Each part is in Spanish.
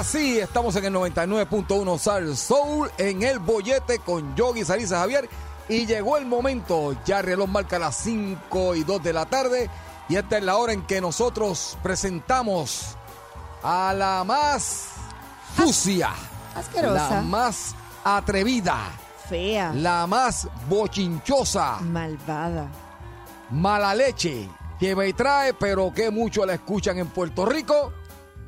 Eso es así, estamos en el 99.1 Sal Soul en el bollete con Yogi Sarisa Javier y llegó el momento, ya el reloj marca las 5 y 2 de la tarde y esta es la hora en que nosotros presentamos a la más sucia, Asquerosa. la más atrevida, Fea. la más bochinchosa, Malvada. mala leche, que me trae, pero que mucho la escuchan en Puerto Rico.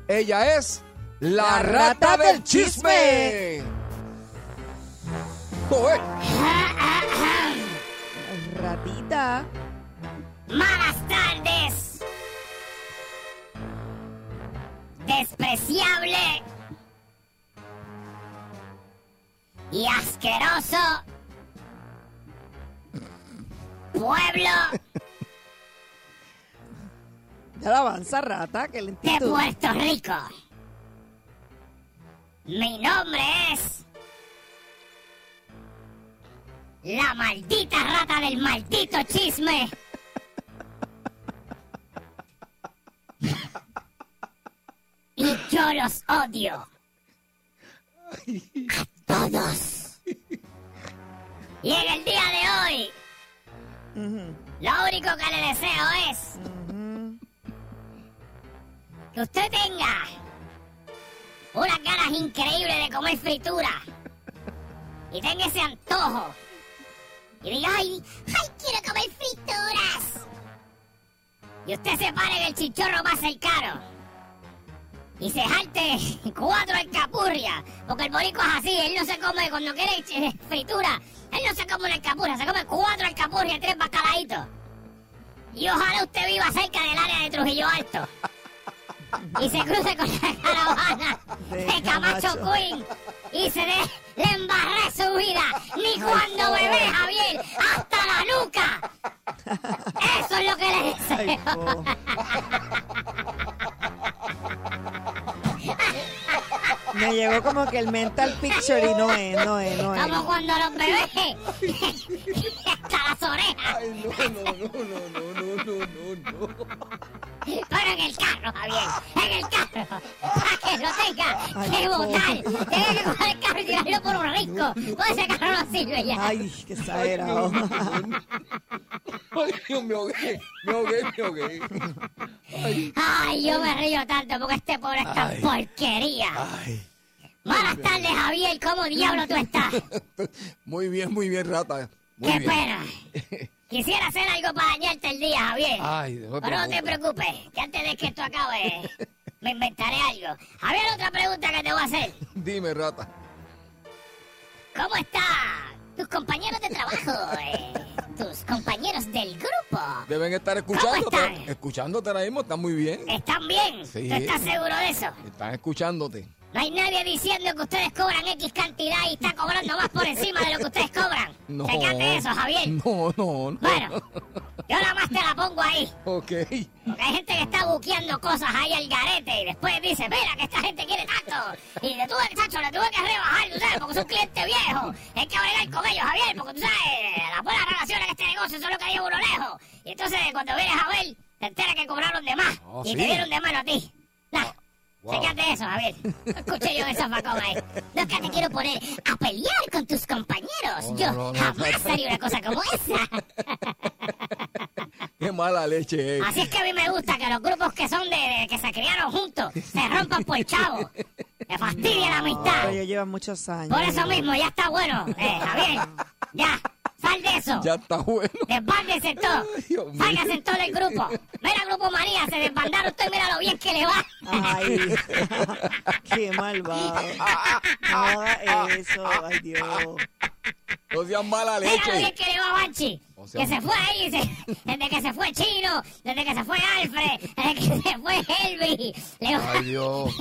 Ella es la, rata, del chisme. Joder, Ratita. Malas tardes. Despreciable. Y asqueroso. Pueblo Ya la avanza, rata. Qué de lentitud. Puerto Rico. Mi nombre es... La maldita rata del maldito chisme. Y yo los odio. A todos. Y en el día de hoy, lo único que le deseo es que usted tenga unas ganas increíbles de comer fritura y tenga ese antojo y diga, ay, ay, quiero comer frituras. Y usted se pare en el chichorro más cercano y se jalte cuatro alcapurrias, porque el borico es así, él no se come cuando quiere eh, fritura, él no se come una alcapurria, se come cuatro alcapurrias tres bacalaitos. Y ojalá usted viva cerca del área de Trujillo Alto. Y se cruce con la caravana De de Camacho Camacho. Queen y se dé, le embarré su vida, ni cuando bebé Javier, hasta la nuca. Eso es lo que le deseo. Me llegó como que el mental picture y no es, no es, no es. Como cuando los bebés hasta las orejas. Ay, no, no, no, no, no, no, no, no, no. Pero en el carro, Javier, en el carro, para que lo tenga Ay, que botar. Tiene que coger el carro y tirarlo por un risco. Pues ese carro no sirve ya. Ay, qué exagerado. Ay, Dios, me ahogué, me ahogué, me ahogué. Ay, Ay, yo me río tanto porque este pobre es tan porquería. ay. Buenas tardes, Javier. ¿Cómo diablo tú estás? Muy bien, muy bien, rata. Muy Qué bien. pena. Quisiera hacer algo para dañarte el día, Javier. Ay, no Pero no te preocupes. que antes de que esto acabe, me inventaré algo. Javier, otra pregunta que te voy a hacer. Dime, rata. ¿Cómo están tus compañeros de trabajo? eh, tus compañeros del grupo. Deben estar escuchándote. están? Escuchándote ahora mismo, están muy bien. ¿Están bien? Sí. ¿Tú estás seguro de eso? Están escuchándote. No hay nadie diciendo que ustedes cobran X cantidad y está cobrando más por encima de lo que ustedes cobran. No. Fíjate eso, Javier. No, no, no. Bueno, yo nada más te la pongo ahí. Ok. Porque hay gente que está buqueando cosas ahí al garete y después dice, mira que esta gente quiere tanto Y le tuve, chacho, le tuve que rebajar, tú sabes, porque es un cliente viejo. Hay que bregar con ellos, Javier, porque tú sabes, las buenas relaciones en este negocio son lo que lleva uno lejos. Y entonces, cuando vienes a ver, te enteras que cobraron de más. Oh, y sí. te dieron de mano a ti. Nah. Wow. Fíjate eso, Javier. Escuché yo esa facón ahí. No es que te quiero poner a pelear con tus compañeros. No, yo no, no, jamás no. haría una cosa como esa. Qué mala leche, eh. Así es que a mí me gusta que los grupos que son de, de- que se criaron juntos se rompan por chavo. Me fastidia la amistad. Pero ellos llevan muchos años. Por eso mismo, ya está bueno. Eh, Javier, ya, sal de eso. Ya está bueno. Desbándese todo. Ay. Sácase todo del grupo. Mira, Grupo María, se desbandaron usted, mira lo bien que le va. Ay, qué malvado. No haga eso, ay Dios. No seas mala Mira lo bien leche. que le va a Banchi. O sea, que se fue ahí, se- desde que se fue Chino, desde que se fue Alfred, desde que se fue. Le va- Ay, Dios.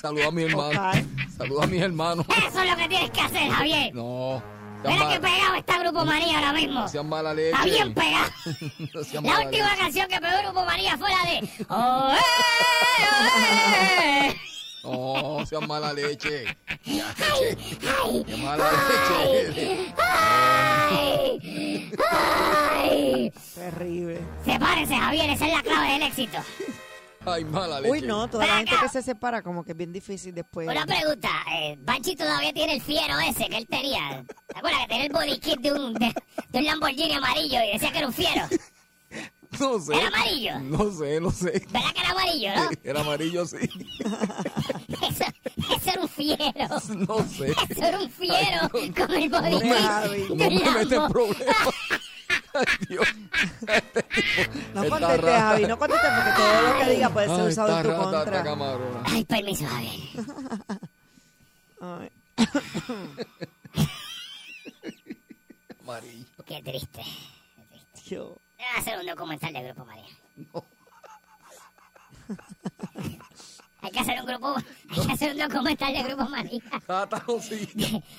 Saluda a mi hermano. Ok. Saluda a mis hermanos. Eso es lo que tienes que hacer, Javier. No. Mira que pegado está Grupo María ahora mismo. No seas mala leche. Está bien pegado. No La última leche. canción que pegó Grupo María fue la de Oh, eh, eh. No, seas mala leche. Ya, Ay, ay, Qué mala leche. ay, ay. Terrible. Sepárese, Javier, esa es la clave del éxito. Ay, mala leche. Uy, no, toda la gente que se separa como que es bien difícil después. Una pregunta, eh, Banchi todavía tiene el fiero ese que él tenía. ¿Te acuerdas que tenía el body kit de un, de, de un Lamborghini amarillo y decía que era un fiero? No sé. ¿Era amarillo? No sé, no sé. ¿Verdad que era amarillo, no? Era amarillo, sí. Eso, eso era un fiero. No sé. Eso era un fiero con el body No kit me, no me metes problemas. Ay, Dios. Este tipo No está contestes, rata. Javi, no contestes porque todo lo que diga puede ser Ay, usado en tu rata, contra. está camarona. Ay, permiso, Javier. Ay. Amarillo. Qué triste. Qué triste. Yo. Debe hacer un documental de Grupo María. Hay que hacer un grupo, hay que hacer un documental de Grupo María. Rata, no, sí.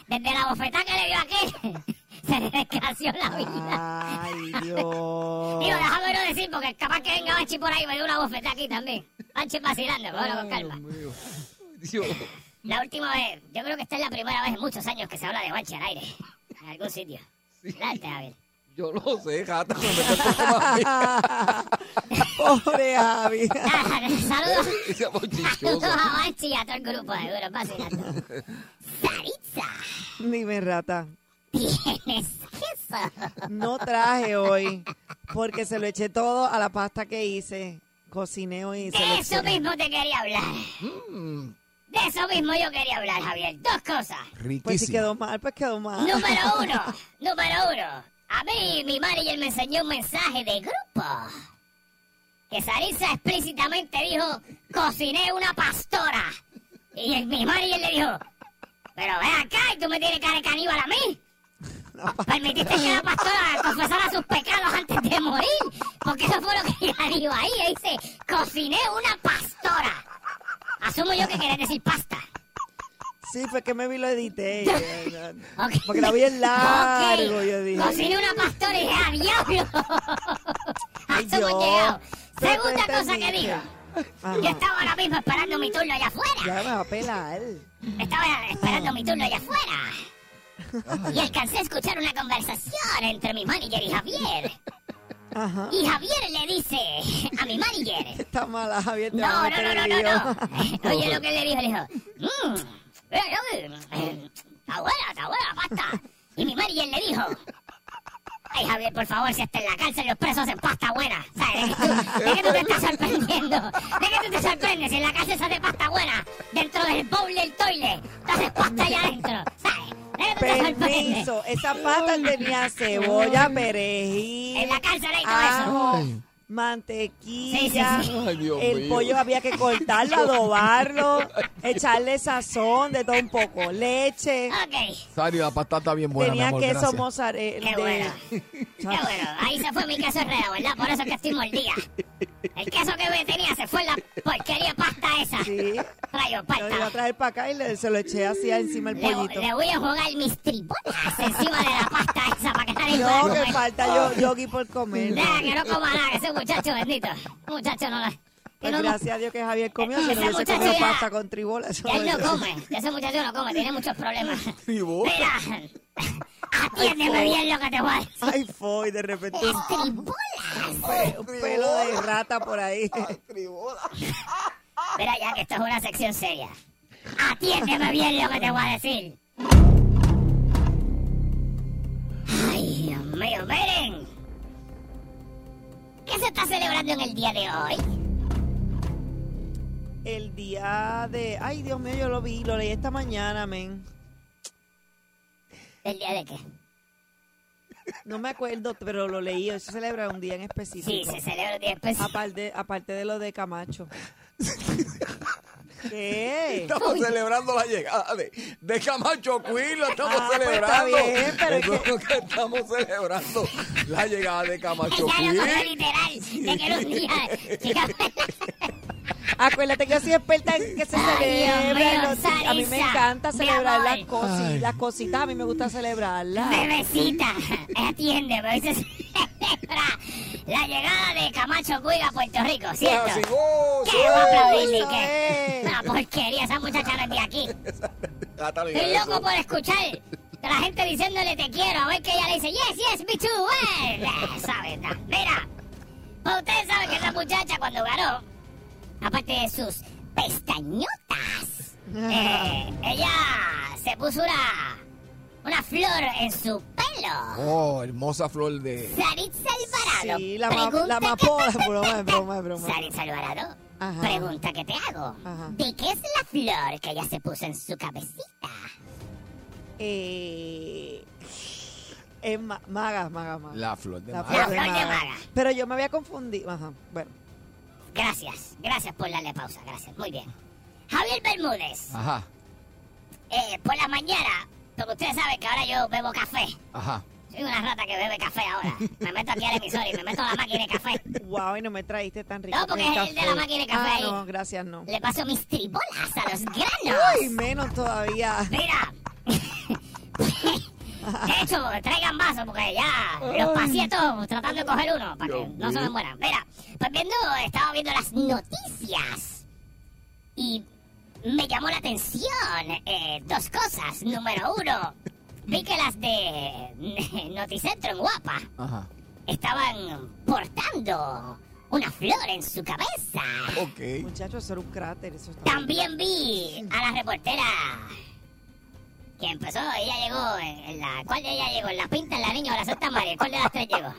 Desde la bofetada que le dio a aquel, se le desgració la vida. Ay, Dios. Digo, déjame no decir, porque capaz que venga Banchi por ahí y me dé una bofetada aquí también. Banchi vacilando, cógelo con calma. Dios. La última vez, yo creo que esta es la primera vez en muchos años que se habla de Banchi al aire. En algún sitio. Date, Javier. Yo lo sé, gata. Pobre Javi. Saludos. Saludos a Banchi y a todo el grupo de Duro vacilando. Saritza, Dime, rata. ¿Tienes queso? No traje hoy porque se lo eché todo a la pasta que hice. Cociné hoy y se lo De eso eché. mismo te quería hablar. Mm, De eso mismo yo quería hablar, Javier. Dos cosas. Pues si riquísimo. quedó mal, pues quedó mal. Número uno, número uno. A mí, mi manager me enseñó un mensaje de grupo. Que Sarisa explícitamente dijo, cociné una pastora. Y el- mi manager le dijo, pero ve acá y tú me tienes cara de caníbal a mí. Permitiste que la pastora confesara sus pecados antes de morir. Porque eso fue lo que ella dijo ahí. Ella dice, cociné una pastora. Asumo yo que querés decir pasta. Sí, fue que me vi lo edité. Porque la vi en largo, Ok. yo dije. Cociné una pastora y dije, ¡ah, diablo! A Ay, eso hemos Dios. llegado. Segunda tú cosa que digo. Ajá. Yo estaba ahora mismo esperando mi turno allá afuera. Ya me va a pelar. Estaba esperando mi turno allá afuera. Y alcancé a escuchar una conversación entre mi manager y Javier. Ajá. Y Javier le dice a mi manager. Está mala, Javier. te No, no, no, no, no, no. Oye, lo que le dijo, le dijo, mmm, está buena, está buena pasta. Y mi manager le dijo, ay Javier, por favor, si hasta en la cárcel los presos hacen pasta buena, ¿sabes? ¿De qué tú te estás sorprendiendo? ¿De qué tú te sorprendes si en la cárcel se hace pasta buena? Dentro del bowl del toilet, tú haces pasta allá adentro, Permiso, esa pasta tenía cebolla, perejil, En la cárcel hay todo eso. ajo. Mantequilla. Sí, sí, sí. Ay, Dios El mío. pollo había que cortarlo, adobarlo, echarle sazón, de todo un poco, leche. Ok, Sari, la pasta está bien buena, mi Tenía amor, queso gracias. mozzarella. Qué de- bueno. qué bueno. Ahí se fue mi queso enredado, ¿verdad? Por eso es que estoy mordida. El queso que me tenía se fue en la porquería pasta esa. Sí. Rayo, Lo iba a pasta. traer para acá y le- se lo eché así encima el Le, pollito. le voy a jugar mis tribolas encima de la pasta esa para que nadie No, que comer. falta yo, yogi por comer. Nada, que no coma nada, que muchacho bendito. Muchacho no la... Pues no- gracias a Dios que Javier comió, si Ese no hubiese muchacho comido ya- pasta con tribola. eso Él no come, ese muchacho no come, tiene muchos problemas. Tribola. Mira, atiéndeme bien lo que te voy a decir. Ay, fue, de repente pe- un pelo de rata por ahí. Mira ya que esto es una sección seria. Atiéndeme bien lo que te voy a decir. Ay, Dios mío, miren. ¿Qué se está celebrando en el día de hoy? El día de... Ay, Dios mío, yo lo vi, lo leí esta mañana, men. ¿El día de qué? No me acuerdo, pero lo leí. Hoy se celebra un día en Sí, específico. se celebra un día especial. Aparte, aparte de lo de Camacho. ¿Qué? Estamos celebrando la llegada de, de Camacho Queen, lo estamos Ah, pues está celebrando. bien, pero que estamos celebrando, la llegada de Camacho Queen. literal, de que los días... Acuérdate que yo soy experta en que se los- a mí me encanta celebrar las, cosi- las cositas. A mí me gusta celebrarlas. Bebecita, atiéndeme, hoy se celebra la llegada de Camacho Cuig a Puerto Rico, ¿cierto? oh, ¿Qué va a aplaudirle? eso ¿Qué? Una porquería, esa muchacha no es de aquí. lo Estoy loco por escuchar a la gente diciéndole te quiero, a ver que ella le dice, yes, yes, me too, eh. Esa verdad. Mira, pues ustedes saben que esa muchacha cuando ganó, aparte de sus pestañotas, eh, ella se puso una, una flor en su pelo. Oh, hermosa flor de... Saritza Alvarado. Sí, la, ma- la te- Broma, broma, broma. Saritza Alvarado, Ajá. pregunta que te hago. Ajá. ¿De qué es la flor que ella se puso en su cabecita? Eh, es ma- maga, maga, maga. La flor de La maga. flor de flor de maga. maga. Pero yo me había confundido. Ajá, bueno. Gracias, gracias por darle pausa, gracias, muy bien. Javier Bermúdez, Ajá, eh, por la mañana, porque ustedes saben que ahora yo bebo café. ajá. Soy una rata que bebe café ahora. Me meto aquí al emisor y me meto a la máquina de café. Wow, y no me traíste tan rico. No, porque el es el de la máquina de café Ah, ahí. no, gracias, no. Le paso mis tribolas a los granos. Ay, menos todavía. Mira. De hecho, traigan vasos porque ya los pasé todos tratando de coger uno para que no se me mueran. Mira, pues viendo, estaba viendo las noticias y me llamó la atención eh, dos cosas. Número uno, vi que las de Noticentro en Guapa Ajá. estaban portando una flor en su cabeza. Ok. Muchachos, eso era un cráter. Eso está También vi a la reportera que empezó, ella llegó en, la... ¿Cuál de ella llegó? ¿En la Pinta, en la Niña o la Santa María? ¿Cuál de las tres llegó?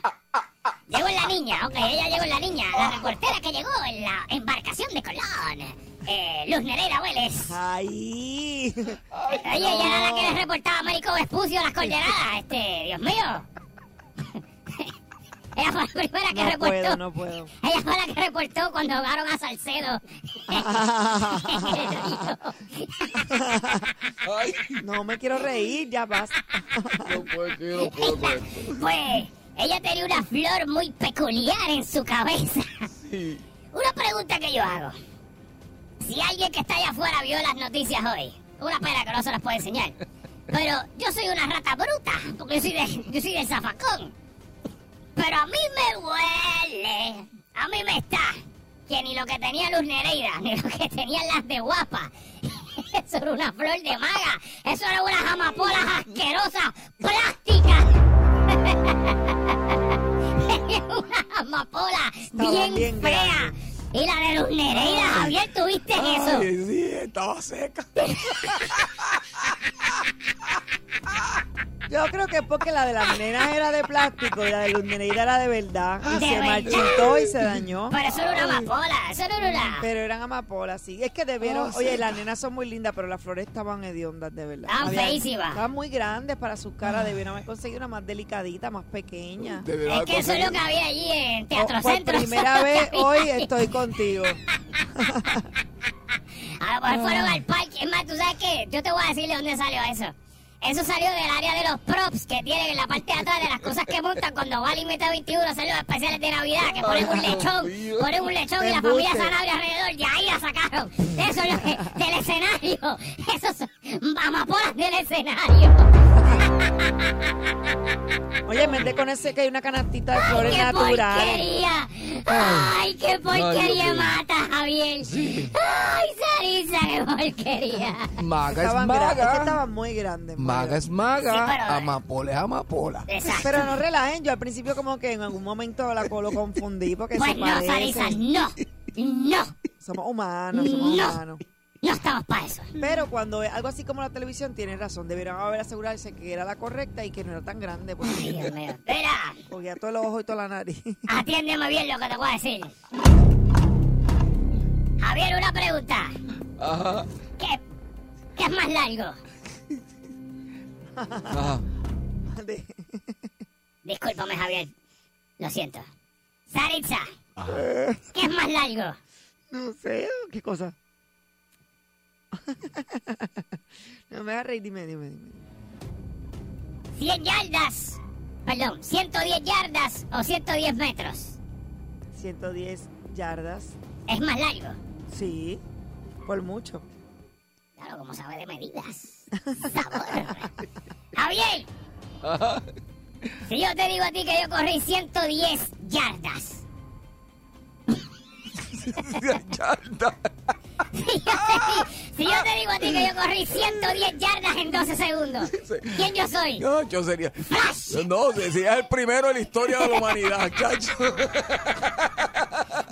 Llegó en la Niña, ok, ella llegó en la Niña. La reportera que llegó en la embarcación de Colón. Eh, Luz Nereida Vélez. Ahí. Oye, ella era la que le reportaba a Américo Vespucio las coordenadas. Este, Dios mío. Ella fue la primera que No reportó. puedo, no puedo. Ella fue la que reportó cuando ahogaron a Salcedo. Ay, No me quiero reír, ya basta. no puedo, que no puedo con esto. Pues ella tenía una flor muy peculiar en su cabeza. Sí. Una pregunta que yo hago. Si alguien que está allá afuera vio las noticias hoy, una pena que no se las puedo enseñar. Pero yo soy una rata bruta, porque yo soy, de, yo soy del zafacón. Pero a mí me huele, a mí me está, que ni lo que tenía Luz Nereida, ni lo que tenían las de guapa. Eso era una flor de maga, eso era unas amapolas asquerosas, plásticas. una amapola Estaban bien, bien fea. grandes. Y la de Luz Nereida, Javier, ¿tuviste eso? Ay, sí, estaba seca. Yo creo que es porque la de las nenas era de plástico y la de Luz Nereida era de verdad. Y ¿De se verdad? marchitó y se dañó. Pero eso era una amapola, eso no era una... Pero eran amapolas, sí. Es que debieron. Oh, oye, sí. las nenas son muy lindas, pero las flores estaban hediondas, de verdad. Estaban Había- feísimas. Estaban muy grandes para sus caras. Debieron haber conseguido una más delicadita, más pequeña. Es que eso es lo que había allí en Oh, Teatro por Centro. primera vez hoy estoy contigo. A lo mejor fueron al parque. Es más, ¿tú sabes qué? Yo te voy a decir de dónde salió eso. Eso salió del área de los props que tienen en la parte de atrás de las cosas que montan cuando va al Límite 21 a hacer los especiales de Navidad, que ponen un lechón, ponen un lechón y la familia. Sanabria alrededor, y ahí la sacaron. Eso es lo que- del escenario. Esos son amapolas del escenario. Oye, de con ese que hay una canastita de flores ¡Qué naturales. porquería! Ay, qué porquería mata, Javier. Sí. Ay, Sarisa, qué porquería. Maga es Estaban es que maga. estaban muy grandes. muy Maga grandes. es maga. Sí, pero- Amapola es amapola. Exacto. Pero no relajen, yo al principio como que en algún momento la lo confundí porque pues se no, Sarisa, no. No. Somos humanos, somos No. humanos. No estamos para eso. Pero cuando es algo así como la televisión, tienes razón. Debieron haber asegurarse que era la correcta y que no era tan grande. Ay, Porque Dios mío. Espera. cogía todo el ojo y toda la nariz. Atiéndeme bien lo que te voy a decir. Javier, una pregunta. Ajá. ¿Qué, qué es más largo? Ajá. Discúlpame, Javier. Lo siento. Saritza, ¿qué es más largo? no sé, ¿qué cosa? no me hagas reír, dime, dime, dime. 100 yardas. Perdón, 110 yardas o 110 metros. 110 yardas. Es más largo. Sí, por mucho. Claro, como sabe de medidas. Sabor. Javier, Ajá. si yo te digo a ti que yo corrí 110 yardas. Yarda. Si yo, te, digo que yo corrí 110 yardas en 12 segundos, ¿quién yo soy? No, yo sería. Flash. No, sería el primero en la historia de la humanidad, chacho.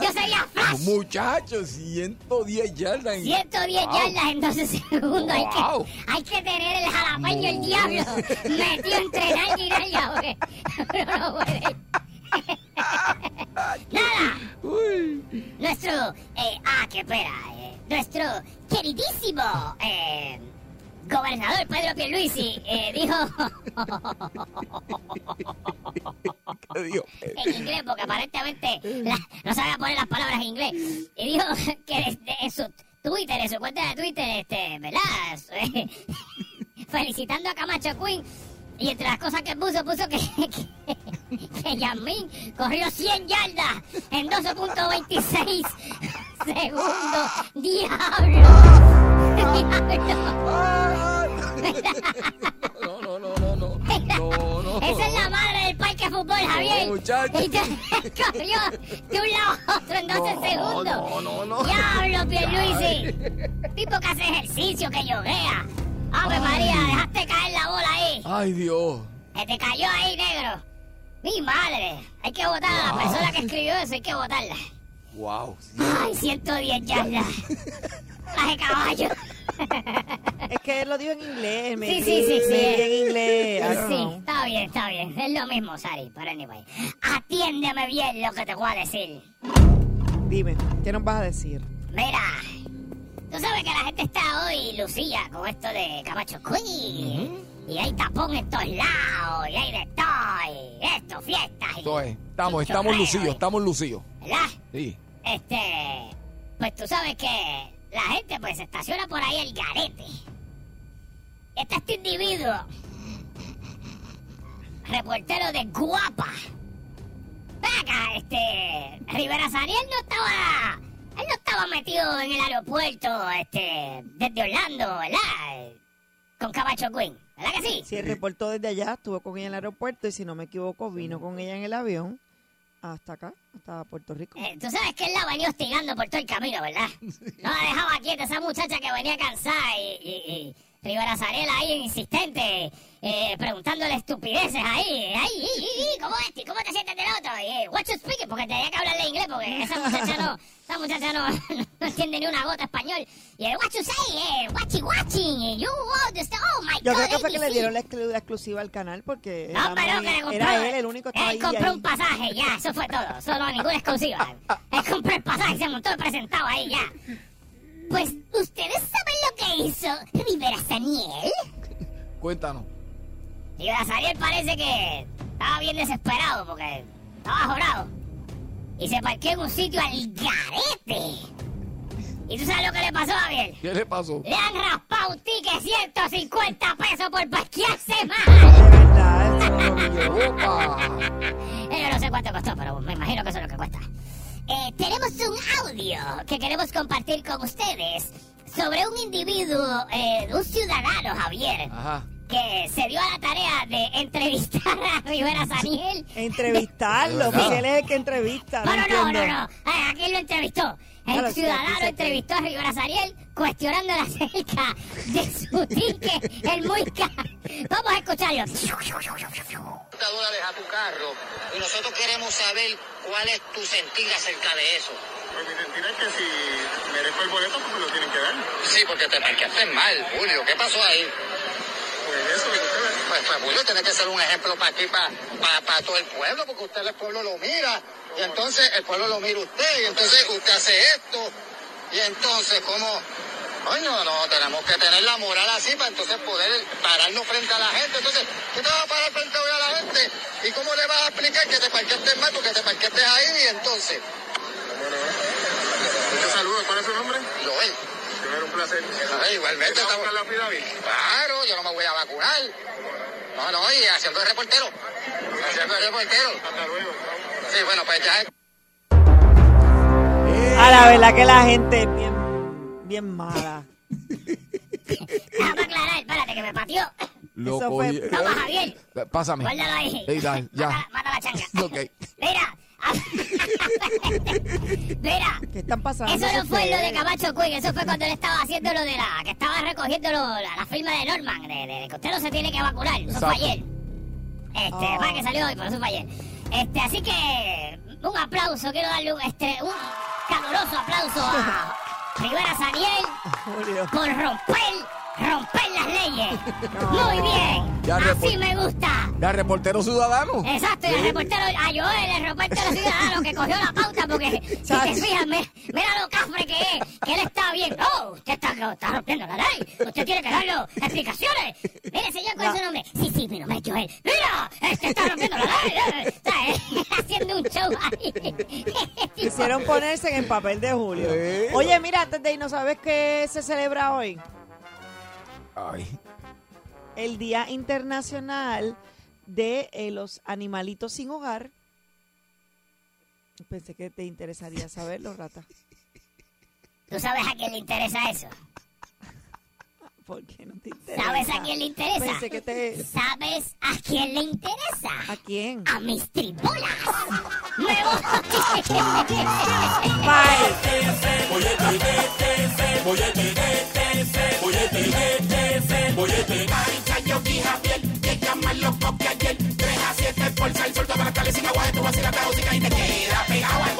Yo sería Flash. Muchachos, 110 yardas. en- 110 Wow. yardas en 12 segundos. Hay, Wow. que, hay que tener el jalapeño, el diablo, metido entre nalga y nalga, porque uno no puede. Nada, Uy. nuestro, eh, ah, qué pena, eh, nuestro queridísimo eh, gobernador Pedro Pierluisi eh, dijo ¿Qué dijo? en inglés, porque aparentemente la- no sabía poner las palabras en inglés, y dijo que desde en su Twitter, en su cuenta de Twitter, este, ¿verdad? Felicitando a Camacho Queen. Y entre las cosas que puso, puso que, que, que Yasmín corrió 100 yardas en 12.26 segundos. ¡Diablo! ¡Diablo! No, no, no, no, no. No, no. Esa es la madre del parque de fútbol, Javier. muchacho. Y te corrió de un lado a otro en 12 segundos. No, no, no. Diablo, Pierluisi. Tipo que hace ejercicio, que yoguea. Ave María, dejaste caer la bola ahí. Ay, Dios. Se te cayó ahí, negro. Mi madre. Hay que votar a la persona que escribió eso, hay que votarla. Wow. Ay, 110 yardas. Traje caballo. Es que él lo dijo en inglés. Me Sí, sí, sí, sí. en inglés. I don't Sí, know. está bien, está bien. Es lo mismo, Sari. Pero anyway, atiéndeme bien lo que te voy a decir. Dime, ¿qué nos vas a decir? Mira, tú sabes que la gente está hoy lucía con esto de Camacho Queen. Y hay tapón en todos lados, y hay de todo, y esto, fiestas. Y Esto es. Estamos, y estamos lucidos, estamos lucidos. ¿Verdad? Sí. Este, pues tú sabes que la gente pues se estaciona por ahí el garete. Está este individuo, reportero de Guapa. Ven acá, este, Rivera Sariel no estaba, él no estaba metido en el aeropuerto, este, desde Orlando, ¿verdad? Con Cabacho Queen, ¿verdad que sí? Él reportó desde allá, estuvo con ella en el aeropuerto y si no me equivoco, vino con ella en el avión hasta acá, hasta Puerto Rico. Eh, tú sabes que él la venía hostigando por todo el camino, ¿verdad? No la dejaba quieta esa muchacha que venía cansada y, y, y Rivera Sarela ahí insistente, eh, preguntándole estupideces ahí. Ay, y, y, ¿cómo es? ¿Y ¿Cómo te sientes del otro? Y, eh, what you speaking? Porque tenía que hablarle inglés porque esa muchacha no, esa muchacha no, no entiende ni una gota español. Y el what you say, eh, watchy watching, y you oh my Yo God, creo que fue que le dieron la, exclu- la exclusiva al canal porque No, era, pero muy- que le compró. era él el único que estaba Él ahí. compró ahí. un pasaje, ya, eso fue todo. Solo ninguna exclusiva. Él compró el pasaje se montó presentado ahí, ya. Pues, ¿ustedes saben lo que hizo Rivera Saniel? Cuéntanos. Rivera Saniel parece que estaba bien desesperado porque estaba jorado. Y se parqueó en un sitio al garete. ¿Y tú sabes lo que le pasó, Javier? ¿Qué le pasó? Le han raspado un ticket 150 pesos por parquearse mal. Yo no sé cuánto costó, pero me imagino que eso es lo que cuesta. Eh, tenemos un audio que queremos compartir con ustedes sobre un individuo, eh, un ciudadano, Javier, Ajá. que se dio a la tarea de entrevistar a Rivera Saniel. Entrevistarlo, porque él es el que entrevista. No, no, no, no, no. ¿A quién lo entrevistó? El Claro, sí, ciudadano se- entrevistó a Rivera Saniel cuestionándole acerca de su ticket, el muy. Vamos a escucharlo. Dólares a tu carro y nosotros queremos saber cuál es tu sentir acerca de eso. Pues mi sentir es que si merezco el boleto, pues me lo tienen que dar. Sí, porque te parqueaste mal, Julio. ¿Qué pasó ahí? Pues eso. Pues, pues Julio tiene que ser un ejemplo para aquí, para, para, todo el pueblo, porque usted el pueblo lo mira, y entonces el pueblo lo mira usted, y entonces usted hace esto, y entonces, ¿cómo? Coño, no, tenemos que tener la moral así para entonces poder pararnos frente a la gente. Entonces, ¿qué te vas a parar frente hoy a la gente? ¿Y cómo le vas a explicar que te parqueaste mal porque te parqueaste ahí y entonces? Muchos saludos. ¿Cuál es su nombre? Joel, era un placer. Ay, igualmente ¿Vas a estamos... la? Claro, yo no me voy a vacunar. No, no, y haciendo el reportero. Haciendo el reportero. Hasta luego. Sí, bueno, pues ya... A la verdad que la gente es bien, mala. Déjame aclarar, espérate que me pateó. Lo Eso fue- cogí- Toma, Javier. Pásame. Guárdalo ahí. Ey, dale, ya. Mata, mata la changa. Ok. Mira. Mira. ¿Qué están pasando? Eso no fue lo de? Camacho Quinn, eso fue cuando él estaba haciendo lo de la. que estaba recogiendo lo- la, la firma de Norman, de, de- de que usted no se tiene que vacunar. Eso fue Exacto. ayer. Este, Ah. que salió hoy, pero eso fue ayer. Este, así que. Un aplauso, quiero darle un, este, un caluroso aplauso a Rivera Saniel por romper, romper las leyes. Muy bien. Ya Así me gusta. Ya, reportero ciudadano. Exacto, y el reportero a Joel, el reportero ciudadano que cogió la pauta porque si te fijas, me- mira lo cafre que es, que él está bien. No, usted está, está rompiendo la ley. Usted tiene que darle explicaciones. Mire, señor, ¿cuál es su nombre? Sí, sí, mi nombre es Joel. Mira, este está rompiendo la ley. Está eh, haciendo un show ahí. Quisieron ponerse en el papel de Julio. Oye, mira, antes de irnos, ¿sabes qué se celebra hoy? Ay. El Día Internacional de eh, los Animalitos sin Hogar. Pensé que te interesaría saberlo, Rata. ¿Tú sabes a quién le interesa eso? ¿Por qué no te interesa? ¿Sabes a quién le interesa? Pensé que te... ¿Sabes a quién le interesa? ¿A quién? A mis tribolas. Me voy. Bye. ¡Ajua!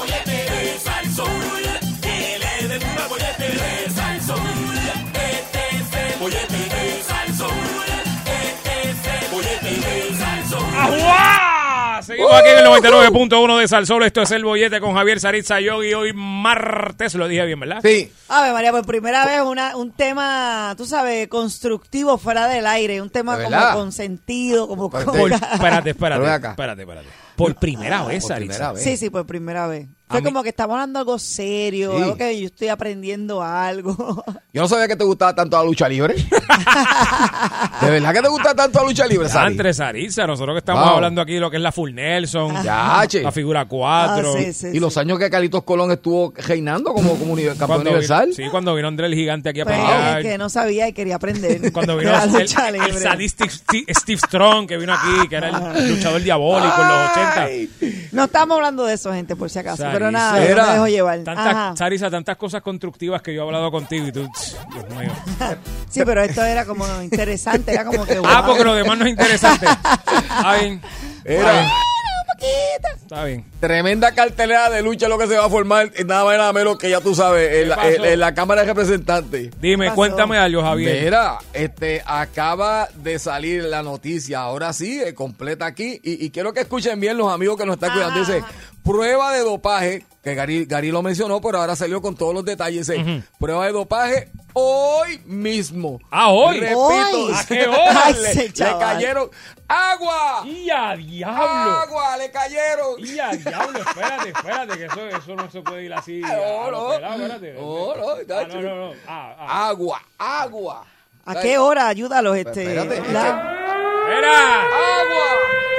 Seguimos aquí en el 99.1 de Salsol. Esto es El Bollete con Javier Saritza Yogi. Hoy martes, lo dije bien, ¿verdad? Sí. A ver, María, por primera vez una, un tema, tú sabes, constructivo fuera del aire, un tema ¿De como con sentido, como... Por- espérate, espérate. Espérate, espérate. Por primera vez, Por Saritza. primera vez. Sí, sí, por primera vez. Fue mí- como que estamos hablando algo serio, Sí. algo que yo estoy aprendiendo algo. Yo no sabía que te gustaba tanto la lucha libre. ¿De verdad que te gusta tanto la lucha libre, Sari? entre Saritza, nosotros que estamos Wow. hablando aquí de lo que es la Full Nelson, Ya, la figura 4. Ah, sí, sí, Y los años que Carlitos Colón estuvo reinando como, como uni- campeón Cuando universal. vino- sí, cuando vino André el Gigante aquí a Pues, pelear. es que no sabía y quería aprender. Cuando vino la el, lucha el, libre. sadistic Steve, Steve Strong, que vino aquí, que era el luchador diabólico en los 80. Ay. No estamos hablando de eso, gente, por si acaso. Sarisa. Pero nada, yo Era. me dejo llevar. Tantas. Sarisa, tantas cosas constructivas que yo he hablado contigo y tú, Dios mío. Sí, pero esto era como interesante, era como que... Ah, wow. porque lo demás no es interesante. Está bien. Era. Está bien. tremenda cartelera de lucha lo que se va a formar, nada más y nada menos que ya tú sabes, en la, en- en la Cámara de Representantes. Dime, cuéntame algo, Javier. Mira, este, acaba de salir la noticia, ahora sí, eh, completa aquí, y, y quiero que escuchen bien los amigos que nos están cuidando. Dice, prueba de dopaje, que Gary, Gary lo mencionó, pero ahora salió con todos los detalles. Dice, prueba de dopaje hoy mismo. Ah, hoy. Repito, Hoy. ¿A qué hora? Ay, le, cayeron agua, ¡Y a diablo! agua, le cayeron. ¡Y a diablo! Espérate, espérate, que eso, eso no se puede ir así. No, no. espérate. No, no, Ah, no, no, no. Ah, ah. Agua, agua. ¿A qué hora? Ayúdalos, este... Espérate, la- ¡Mira! Agua,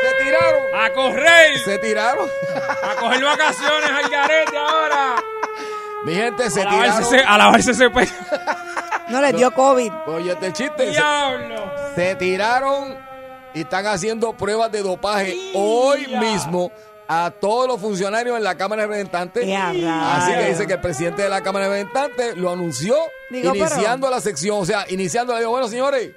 se tiraron. ¡A correr! Se tiraron. ¡A coger vacaciones al garete ahora! Mi gente, se A tiraron. lavarse, a lavarse ese pe... No les dio COVID. Oye, este chiste. se- ¡Diablo! Se tiraron y están haciendo pruebas de dopaje hoy mismo a todos los funcionarios en la Cámara de Representantes. ¡Qué a Así que dice que el presidente de la Cámara de Representantes lo anunció Digo, pero- iniciando la sección. O sea, iniciando, le digo, bueno, señores,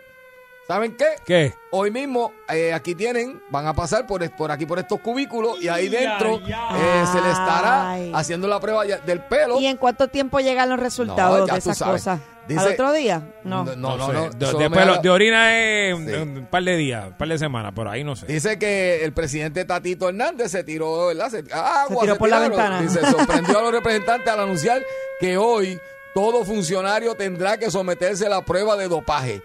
¿saben qué? ¿Qué? Hoy mismo eh, aquí tienen, van a pasar por, por aquí por estos cubículos y ahí dentro eh, se les estará Ay. haciendo la prueba ya- del pelo. ¿Y en cuánto tiempo llegan los resultados No, ya de tú esas sabes. cosas? Dice- ¿Al otro día? No. No, no, sé. no. De, eso de me pelo- da- de orina es un, Sí. un par de días, un par de semanas, por ahí no sé. Dice que el presidente Tatito Hernández se tiró, ¿verdad? Se, agua, Se tiró por la ventana. Dice, sorprendió a los representantes al anunciar que hoy todo funcionario tendrá que someterse a la prueba de dopaje.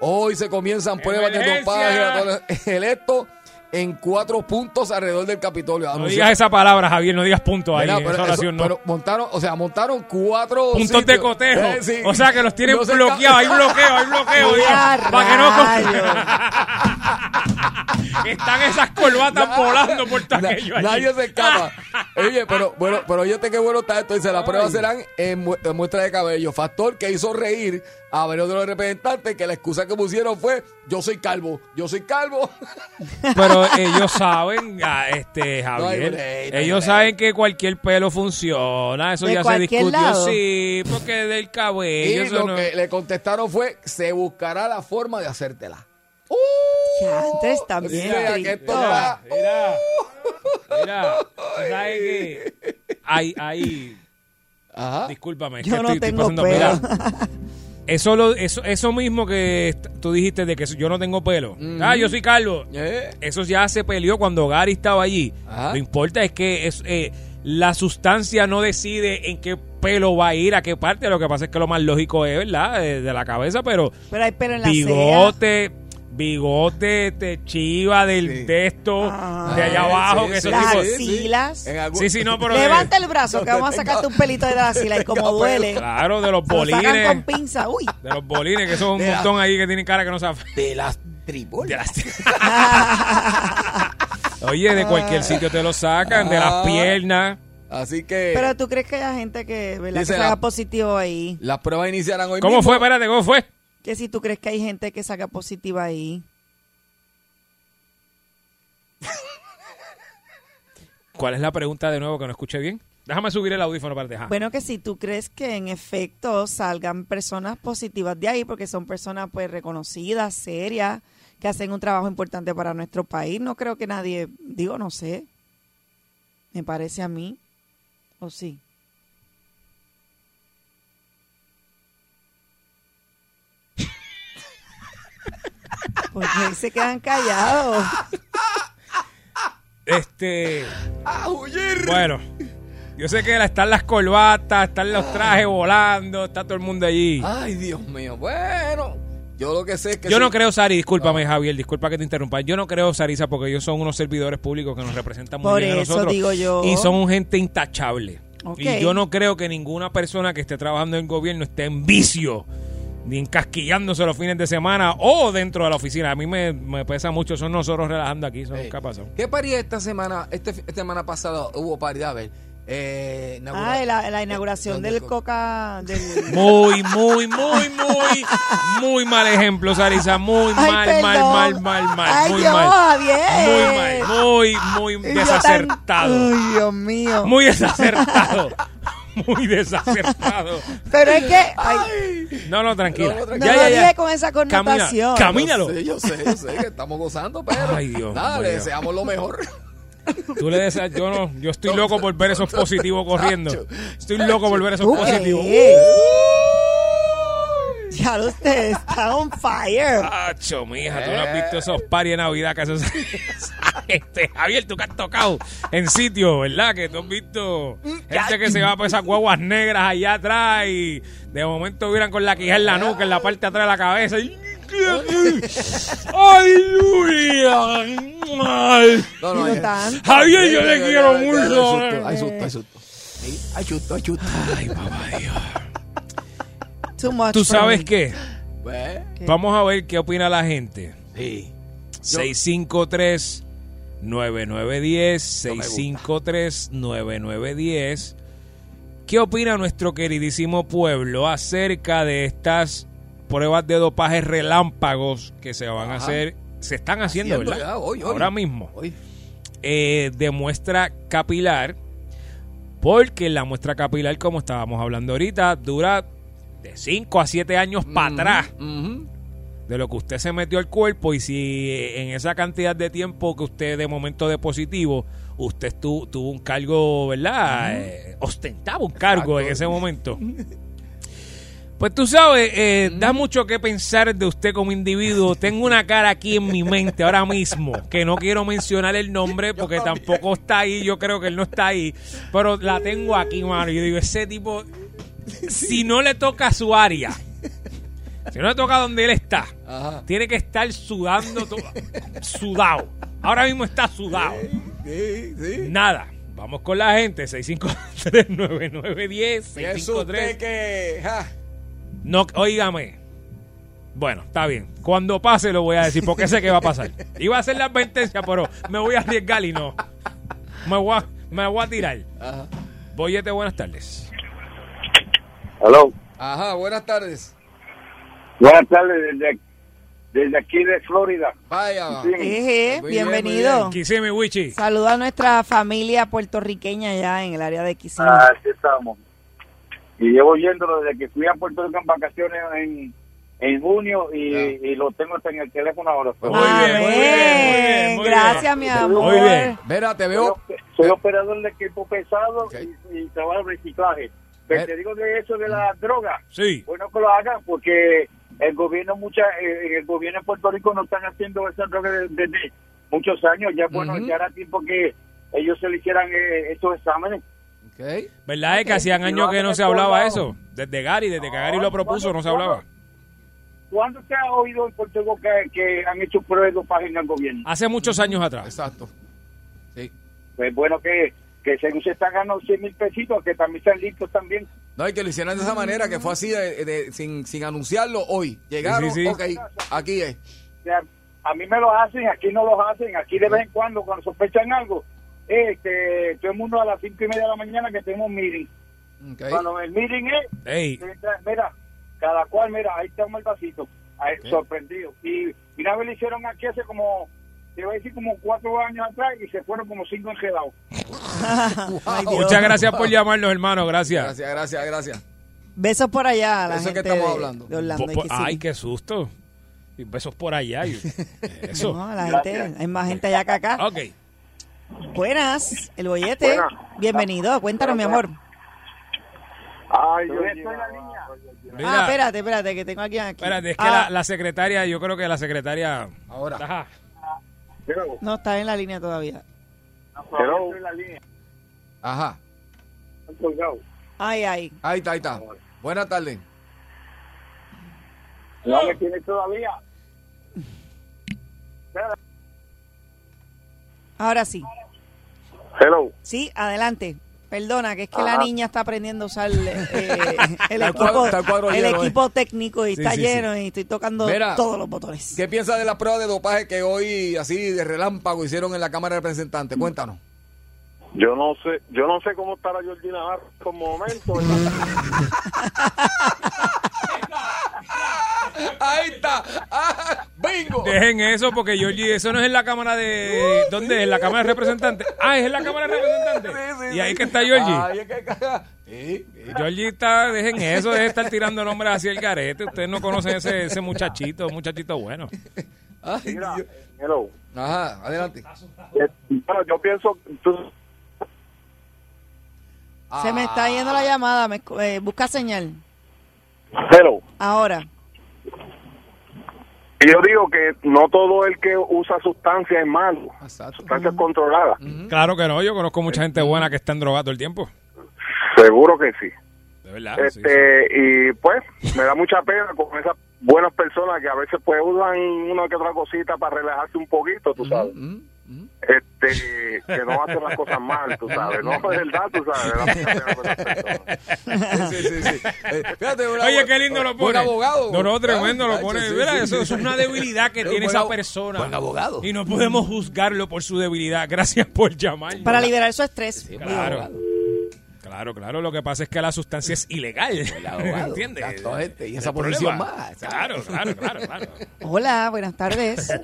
Hoy se comienzan pruebas de dopaje los electos en cuatro puntos alrededor del Capitolio. No digas esa palabra, Javier, no digas puntos ahí. Pero esa eso- oración no. pero montaron, o sea, montaron cuatro puntos de sitios. cotejo. Eh, sí. O sea que los tienen No bloqueados. Hay bloqueo, hay bloqueo. ¡Qué ya, a para que no. Están esas corbatas volando por todo Na- aquello allí. nadie se escapa. Oye, pero bueno, pero oye, qué bueno está esto. Dice, las pruebas serán en, mu- en muestra de cabello. Factor que hizo reír a varios de los representantes que la excusa que pusieron fue yo soy calvo, yo soy calvo. Pero ellos saben, ah, este Javier, break, no hay ellos saben que cualquier pelo funciona. Eso ¿De ya se discutió. lado? Sí, porque del cabello. y eso lo no- que le contestaron fue se buscará la forma de hacértela. ¡Uh! Ya, antes también. Mira, Mira, mira, ¿sabes qué? Ahí, ahí, Ajá. discúlpame, Yo que no estoy, estoy pasando- pelo. mira, eso, lo, eso, eso mismo que tú dijiste de que yo no tengo pelo. Ah, yo soy calvo. Eh, Eso ya se peleó cuando Gary estaba allí. Ajá. Lo importa es que es, eh, la sustancia no decide en qué pelo va a ir, a qué parte. Lo que pasa es que lo más lógico es, ¿verdad? Eh, de la cabeza, pero Pero hay pelo en la ceja. Bigote, te chiva del Sí. texto Ah. de allá abajo. Sí, que esos Las tipos- sí, sí. algún- no, pero de- Levanta el brazo que vamos a sacarte un pelito de la axila y como duele. Claro, de los Se lo sacan con bolines. pinza. Uy. De los bolines, que son un De la- montón ahí que tienen cara que no saben. de las tribolas. De las- Oye, de cualquier sitio te lo sacan, de las Ah. piernas. Así que Pero tú crees que haya gente que, ¿verdad? Dice que la- positivo ahí. las pruebas iniciarán hoy ¿Cómo mismo. fue? Espérate, ¿cómo fue? Que si tú crees que hay gente que salga positiva ahí. ¿Cuál es la pregunta de nuevo que no escuché bien? Déjame subir el audífono para dejar. Bueno, que si tú crees que en efecto salgan personas positivas de ahí, porque son personas pues reconocidas, serias, que hacen un trabajo importante para nuestro país, no creo que nadie, digo, no sé, me parece a mí, o sí. Porque se quedan callados. Este, ¡A huir! bueno, yo sé que están las corbatas, están los trajes volando, está todo el mundo allí. Ay, Dios mío. Bueno, yo lo que sé es que Yo no creo, Sari, discúlpame, Javier, disculpa que te interrumpa. Yo no creo, Sarisa, porque ellos son unos servidores públicos que nos representan muy Por bien a nosotros. digo yo. Y son un gente intachable. Y yo no creo que ninguna persona que esté trabajando en el gobierno esté en vicio, ni encasquillándose los fines de semana o dentro de la oficina. A mí me, me pesa mucho, son nosotros relajando aquí. Son, Ey, ¿Qué ha pasado? ¿Qué paría esta semana? Este, esta semana pasada hubo paridad, a ver. Eh, Ah, la, la inauguración ¿Dónde del co- Coca, del... Muy, muy, muy, muy, muy mal ejemplo, Sarisa. Muy Ay, mal, perdón. mal, mal, mal, mal. Ay, muy Dios, mal. Javier. Muy mal, muy, muy tan- desacertado. Ay, Dios mío. Muy desacertado. Muy desacertado. Pero es que... ay, No, no, tranquila. No, no, no lo dije con esa connotación. Camina, camínalo. Yo sé, yo sé, yo sé que estamos gozando, pero Ay, Dios nada, le mío. deseamos lo mejor. Tú le deseas, yo no, yo estoy loco por ver esos positivos corriendo. Estoy loco por ver esos ¿Tú positivos. crees? Ya usted está on fire. Acho, mija, tú no has visto esos paris de Navidad que haces. Este, Javier, tú que has tocado en sitio, ¿verdad? Que tú has visto gente que se va por esas guaguas negras allá atrás y de momento viran con la quija en la nuca, en la parte de atrás de la cabeza. y- ¡Aleluya! No, no, no. Javier, yo te quiero mucho. Hay susto, hay susto, hay susto. Hay susto, hay susto. Ay, papá Dios. Too much ¿Tú sabes qué? ¿Qué? Vamos a ver qué opina la gente. sí. 653 9910 No me gusta. 653 9910 ¿Qué opina nuestro queridísimo pueblo acerca de estas pruebas de dopaje relámpagos que se van a hacer, se están haciendo, Haciendo ¿verdad? ya, hoy, hoy. Ahora mismo. Hoy. Eh, de muestra capilar, porque la muestra capilar, como estábamos hablando ahorita, dura de 5 a 7 años para atrás de lo que usted se metió al cuerpo y si en esa cantidad de tiempo que usted de momento de positivo, usted tu- tuvo un cargo, ¿verdad? Eh, ostentaba un cargo Exacto. en ese momento. Pues tú sabes, eh, da mucho que pensar de usted como individuo. Tengo una cara aquí en mi mente ahora mismo, que no quiero mencionar el nombre porque tampoco está ahí, yo creo que él no está ahí, pero la tengo aquí, mano. Yo digo, ese tipo, si no le toca su área, si no le toca donde él está, Ajá. tiene que estar sudando, sudado. Ahora mismo está sudado. Sí, sí. Nada. Vamos con la gente, 653-9910, Y es 653. usted que... ja, No, óigame. Bueno, está bien. Cuando pase lo voy a decir porque sé que va a pasar. Iba a hacer la advertencia, pero me voy a arriesgar y no. Me voy a, me voy a tirar. Ajá. Boyete, buenas tardes. Hello. Ajá, buenas tardes. Buenas tardes desde, desde aquí de Florida. Vaya. Sí. Eje, Muy bien, bienvenido. Kisimi Wichi. Saluda a nuestra familia puertorriqueña allá en el área de Kissimmee. Ah, aquí estamos. Y llevo yéndolo desde que fui a Puerto Rico en vacaciones en, en junio y, y lo tengo hasta en el teléfono ahora. Pues Muy bien, muy bien, muy bien, muy Gracias, bien. mi amor. Muy bien. Mira, te Soy, veo... soy operador de equipo pesado y, y trabajo en reciclaje. Pero Eh. te digo de eso de la droga. Sí. Bueno que lo hagan porque el gobierno mucha eh, en el gobierno de Puerto Rico no están haciendo esa droga de- desde muchos años. Ya bueno, ya era tiempo que ellos se le hicieran eh, estos exámenes. Ok. ¿Verdad es que hacían años que no se hablaba eso? Desde Gary, desde que Gary lo propuso, no se hablaba. ¿Cuándo te ha oído en Puerto Rico que, que han hecho pruebas de dopaje en el gobierno? Hace muchos años atrás. Exacto. Sí. Pues bueno que, que según se están ganando 100 mil pesitos, que también están listos también. No, y que lo hicieran de esa manera, que fue así, de- de- sin, sin anunciarlo hoy. Llegaron, Sí, sí, sí. ok, aquí es. O sea, a mí me lo hacen, aquí no los hacen, aquí de vez en cuando, cuando sospechan algo, este, todo el mundo a las cinco y media de la mañana que tenemos meeting. Ok. Cuando el meeting es, mira, cada cual, mira, ahí estamos el vasito, ahí, sorprendido. Y, y una vez lo hicieron aquí hace como, te voy a decir como cuatro años atrás y se fueron como cinco enredados. Dios. muchas gracias por llamarnos, hermano. Gracias. Gracias, gracias, gracias. Besos por allá a la Eso es que gente estamos de, hablando. de Orlando. Po- y po- Kissimmee. ay, qué susto. Y besos por allá. y- Eso. No, la gente, hay más gente allá que acá. Ok. Buenas, el bollete. Buenas. Bienvenido, cuéntanos, mi amor. Ay, yo estoy en la línea. Mira, ah, espérate, espérate, que tengo aquí. aquí. espérate, es que Ah, la, la secretaria, yo creo que la secretaria. Ahora. Ajá. Hello. No, está en la línea todavía. Hello. Ajá. Ay, ay. Ahí está, ahí está. Buenas tardes. No me tiene todavía. Ahora sí. Hello. Sí, adelante. Perdona, que es que la niña está aprendiendo a usar eh, el, Está el cuadro- equipo, está el cuadro el lleno, equipo técnico y Sí, está sí, lleno y estoy tocando Mira. todos los botones. ¿Qué piensas de la prueba de dopaje que hoy, así de relámpago, hicieron en la Cámara de Representantes? Cuéntanos. Yo no sé, yo no sé cómo estará Georgina Navarro por momento. Ahí está. Ah, ¡Bingo! Dejen eso porque Georgie, eso no es en la Cámara de. ¿Dónde es? ¿En la Cámara de Representantes? Ah, es en la Cámara de Representantes. Sí, sí, y ahí sí. que está Georgie. Ahí es que-. Georgie está, dejen eso, dejen estar tirando nombres hacia el garete. Ustedes no conocen ese, ese muchachito, un muchachito bueno. Ay, Mira, hello. Ajá, adelante. Eh, Bueno, yo pienso, tú- Se me está yendo la llamada, me escu- eh, busca señal. hello. Ahora. Y yo digo que no todo el que usa sustancias es malo, Exacto. sustancias controladas. Claro que no, yo conozco mucha gente buena que está en droga todo el tiempo. Seguro que sí. De verdad. sí, Este y pues me da mucha pena con esas buenas personas que a veces pues usan una que otra cosita para relajarse un poquito, tú sabes. Este que no hacen las cosas mal, tú sabes. No es verdad, tú sabes. Sí, sí, sí. sí. Eh, fíjate, una- Oye, qué lindo lo buen pone. abogado. No, no, tremendo lo pone. sí, Mira, sí, eso, sí. eso es una debilidad que tiene esa persona. buen abogado. Y no podemos juzgarlo por su debilidad. Gracias por llamar. Para liberar su estrés. Claro. Claro. Claro. Lo que pasa es que la sustancia es ilegal. ¿Entiendes? gente y esa posición más, Claro, claro, claro, claro. Hola, buenas tardes.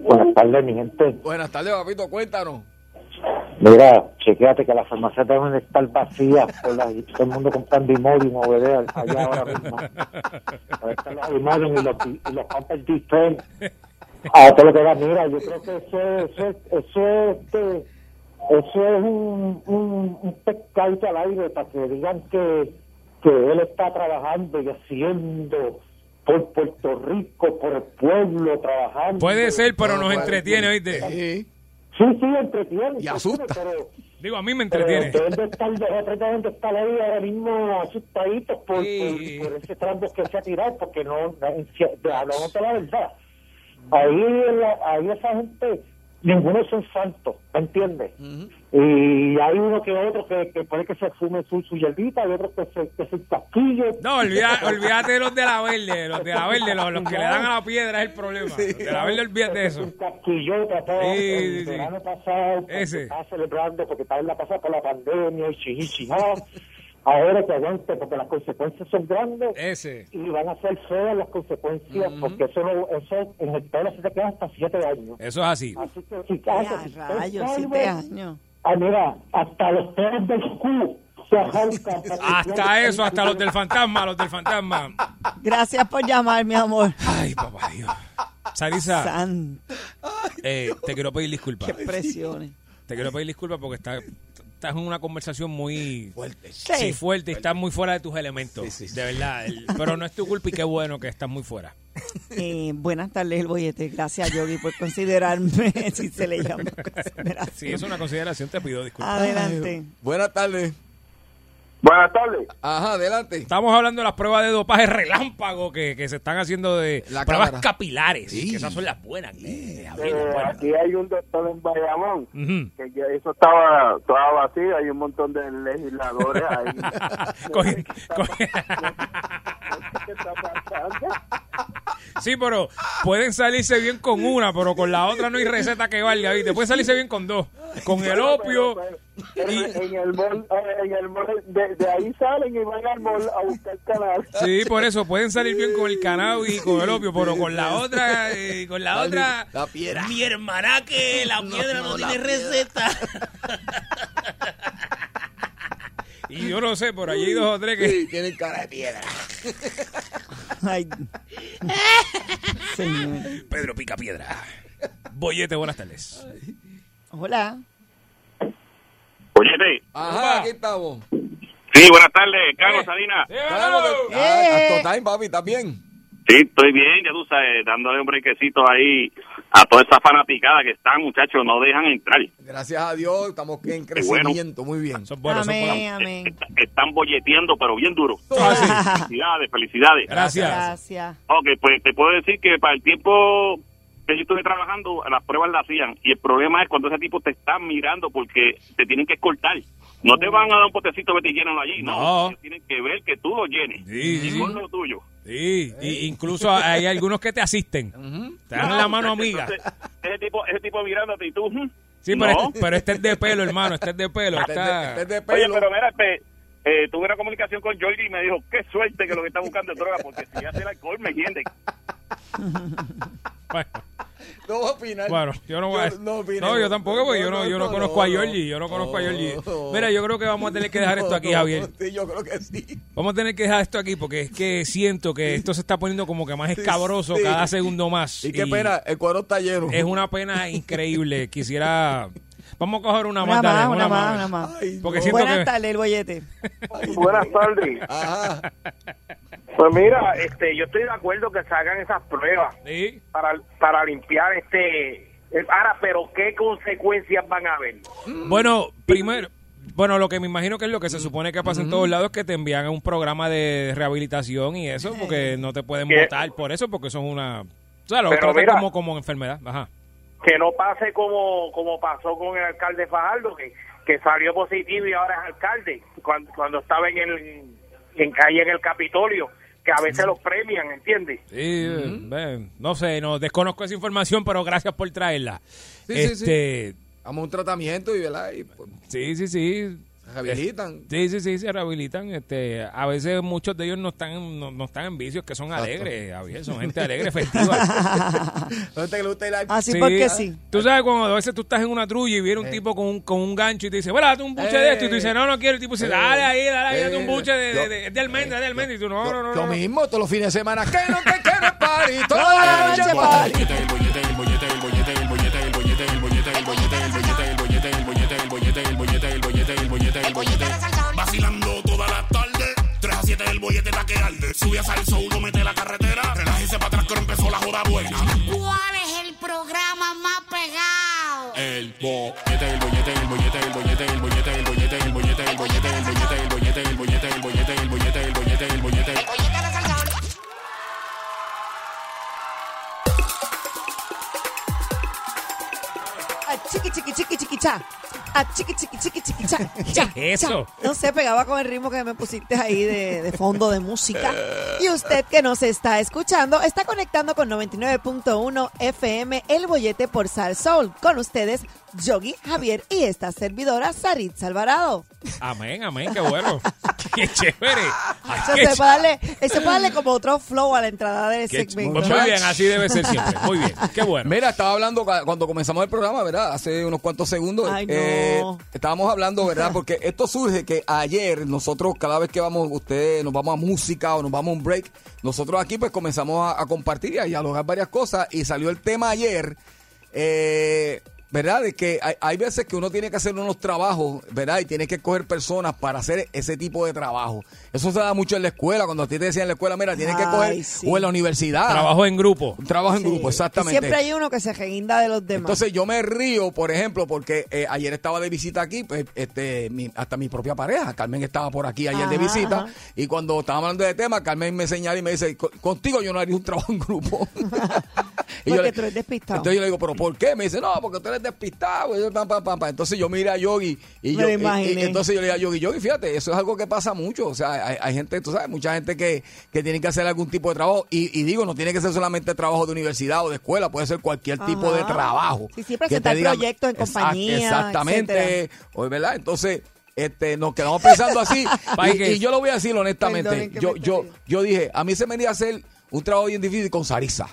Buenas tardes, mi gente. Buenas tardes, papito, cuéntanos. Mira, chequéate que las farmacias deben estar vacías por la, todo el mundo comprando Imodium o bebé allá ahora mismo. Ahí están los Imodium y los, y los Pampers. A todo lo que da, mira, yo creo que eso, es- eso, es- eso, es, este, eso es un, un, un pescadito al aire para que digan que, que él está trabajando y haciendo por Puerto Rico, por el pueblo, trabajando. Puede ser, pero No, nos entretiene, ¿oíste? Sí. Sí, sí, entretiene. Y asusta. Pero, Digo, a mí me pero entretiene. deben de estar, deben de estar ahí ahora mismo asustaditos por, Sí. por, por ese trampo que se ha tirado, porque no, hablamos de la verdad. Ahí, la- ahí esa gente, ninguno son santos, ¿me entiendes? Y hay uno que otro que, que puede que se fume su, su hierbita y otro que se, que se casquille. No, olvida- olvídate de los de la verde. Los de la verde, los, los que le dan a la piedra es el problema. Los de la verde, olvídate de eso. Un casquillote todo. Sí, el sí, sí. verano pasado, Ese. estaba celebrando porque estaba en la pasada por la pandemia y. Ahora que aguante porque las consecuencias son grandes Ese. y van a ser feas las consecuencias porque eso no, eso en el pelo se te queda hasta siete años. Eso es así. Así que si usted rayos, siete años. Ah, mira, hasta los pelos del culo. Hasta eso, hasta los del fantasma, los del fantasma. Gracias por llamar, mi amor. Ay, papá Dios. Sarisa, eh, te quiero pedir disculpas. qué presiones. Te quiero pedir disculpas porque está- estás en una conversación muy Fuerte. Sí. sí, fuerte y estás muy fuera de tus elementos. Sí, sí, sí. De verdad. El- pero no es tu culpa y qué bueno que estás muy fuera. Eh, buenas tardes, el bollete. Gracias, Yogi, por considerarme, si se le llama consideración. Sí, es una consideración, te pido disculpas. Adelante. Buenas tardes. Buenas tardes. Ajá, adelante. Estamos hablando de las pruebas de dopaje relámpago que, que se están haciendo de La pruebas cámara. capilares. Sí. Que esas son las buenas. eh, Eh, las buenas. aquí hay un doctor en Bayamón que ya eso estaba, estaba vacío, hay un montón de legisladores ahí. Sí, pero pueden salirse bien con una, pero con la otra no hay receta que valga, ¿viste? Pueden salirse bien con dos. Con el opio. Pero y- en el mall, eh, en el mall de, de ahí salen y van al mall a buscar canal. Sí, por eso pueden salir bien con el cannabis y con el opio, pero con la otra, eh, con la La- otra, la piedra. Mi hermana que la piedra no, tiene piedra. receta. y yo no sé, por allí hay dos o tres que Sí, tienen cara de piedra. Ay. Señor. Pedro pica piedra. Bollete, buenas tardes. Hola. Oye, Ajá, aquí estamos. sí, buenas tardes, Carlos Salinas. Claro, ¡Eh! time, papi, ¿estás bien? Sí, estoy bien, ya tú sabes, dándole un brequecito ahí a toda esa fanaticada que están, muchachos, no dejan entrar. Gracias a Dios, estamos en bueno. crecimiento, muy bien. Son buenos, son buenos. amén, amén. Están bolleteando, pero bien duro. Ah, sí. Felicidades, felicidades. Gracias. Gracias. Ok, pues te puedo decir que para el tiempo que yo estuve trabajando, las pruebas las hacían. Y el problema es cuando ese tipo te está mirando porque te tienen que escoltar. No te van a dar un potecito que te llénalo allí, no. No. Tienen que ver que tú lo llenes. Sí, y sí. con lo tuyo. Sí, y incluso hay algunos que te asisten. Te dan la mano amiga. Entonces, ese tipo, ese tipo mirándote y tú. Sí, pero, No. este, pero este es de pelo, hermano. Este es de pelo. Este Está... este es de Oye, pelo. pero mira, este, eh, tuve una comunicación con Jorge y me dijo, qué suerte que lo que está buscando es droga, porque si hace el alcohol me hiende. Bueno, No voy a opinar. bueno, yo no voy a... no, opino. No, yo tampoco, porque yo no, yo no conozco a Georgie. Yo no conozco a Georgie. Mira, yo creo que vamos a tener que dejar esto aquí, Javier. Sí, yo creo que sí. Vamos a tener que dejar esto aquí porque es que siento que esto se está poniendo como que más escabroso sí. cada segundo más. Y qué pena, el cuadro está lleno. Es una pena increíble. Quisiera... Vamos a coger una, Una más, dale, más, una más, más. una más. Ay, Porque no. siento Buenas que... tardes, el bollete. Buenas tardes. Ajá. Pues mira, este, yo estoy de acuerdo que se hagan esas pruebas Sí. para, para limpiar este... eh, Ahora, pero ¿qué consecuencias van a haber? Bueno, primero, bueno, lo que me imagino que es lo que se supone que pasa en todos lados es que te envían a un programa de rehabilitación y eso, porque no te pueden votar por eso, porque son una... O sea, lo Pero tratan mira- como, como enfermedad. Ajá. Que no pase como, como pasó con el alcalde Fajardo, que, que salió positivo y ahora es alcalde, cuando, cuando estaba en el en calle en el Capitolio, que a veces los premian, ¿entiendes? Sí, eh, no sé, no desconozco esa información, pero gracias por traerla. Sí, sí, este, Vamos a un tratamiento y, ¿verdad? Y, pues, sí, sí, sí. Rehabilitan. Sí, sí, sí, se rehabilitan. Este, a veces muchos de ellos no están, no, no están en vicios, que son Exacto. alegres, Javier, son gente alegre, festiva. ¿No te gusta ir al- Así porque sí. Tú sabes cuando a veces tú estás en una trulla y viene un tipo con un, con un gancho y te dice, bueno, date un buche de esto. Y tú dices, no, no quiero. El tipo dice, dale ahí, dale ahí, date un buche de, de, de, de almendra, de almendra. Y tú, no, no, no. Lo no. mismo todos los fines de semana. Que no, que quiero es party. Toda la noche party. Vacilando toda la tarde. 3 a 7 el bollete está que arde. Sube a salso, uno mete la carretera. Relájese para atrás que ahora empezó la joda buena. ¿Cuál es el programa más pegado? El bollete, el bollete, el bollete, el bollete, el bollete, el bollete, el bollete, el bollete, el bollete, el bollete, el bollete, el bollete, el bollete, el bollete, el bollete. A chiqui, chiqui, chiqui, chiqui, cha. A chiqui, chiqui, chiqui, chiqui, cha. cha, Eso. cha. No sé, pegaba con el ritmo que me pusiste ahí de, de fondo de música. Y usted que nos está escuchando, está conectando con 99.1 FM El Bollete por Sal Soul. Con ustedes, Yogi Javier y esta servidora, Sarit Alvarado. Amén, amén, qué bueno. qué chévere. Ay, Eso qué se puede darle, eso puede darle como otro flow a la entrada del segmento. muy bien, así debe ser siempre. Muy bien, qué bueno. Mira, estaba hablando cuando comenzamos el programa, ¿verdad? Hace unos cuantos segundos. Ay, no. Eh, estábamos hablando, ¿verdad? Porque esto surge que ayer nosotros, cada vez que vamos, ustedes nos vamos a música o nos vamos a un break, nosotros aquí pues comenzamos a, a compartir y a dialogar varias cosas y salió el tema ayer. Eh, ¿Verdad? De que hay, hay veces que uno tiene que hacer unos trabajos, ¿verdad? Y tiene que coger personas para hacer ese tipo de trabajo. Eso se da mucho en la escuela, cuando a ti te decían en la escuela, mira, tienes que coger, sí. o en la universidad. Trabajo en grupo. Un trabajo en Sí. grupo, Y exactamente. siempre hay uno que se reguinda de los demás. Entonces yo me río, por ejemplo, porque eh, ayer estaba de visita aquí, pues, este, mi- hasta mi propia pareja, Carmen estaba por aquí ayer de visita, ajá. y cuando estábamos hablando de tema, Carmen me señala y me dice, "Co- contigo yo no haría un trabajo en grupo. Y Porque tú eres despistado. Entonces yo le digo, ¿pero por qué? Me dice, no, porque tú eres despistado. y yo, pam, pam, pam, pam. Entonces yo miré a Yogi y yo, y- y- imaginé. entonces yo le digo a Yogi, Yogi, fíjate, eso es algo que pasa mucho. O sea, hay, hay gente, tú sabes, mucha gente que, que tiene que hacer algún tipo de trabajo. Y, y digo, no tiene que ser solamente trabajo de universidad o de escuela, puede ser cualquier tipo de trabajo. Sí, sí, presentar digan- proyectos en Exact- compañía, Exactamente. etcétera. ¿verdad? Entonces, este, nos quedamos pensando así. Y, yo lo voy a decir honestamente. Yo, yo, yo dije, a mí se me iría a hacer un trabajo bien difícil con Sarisa.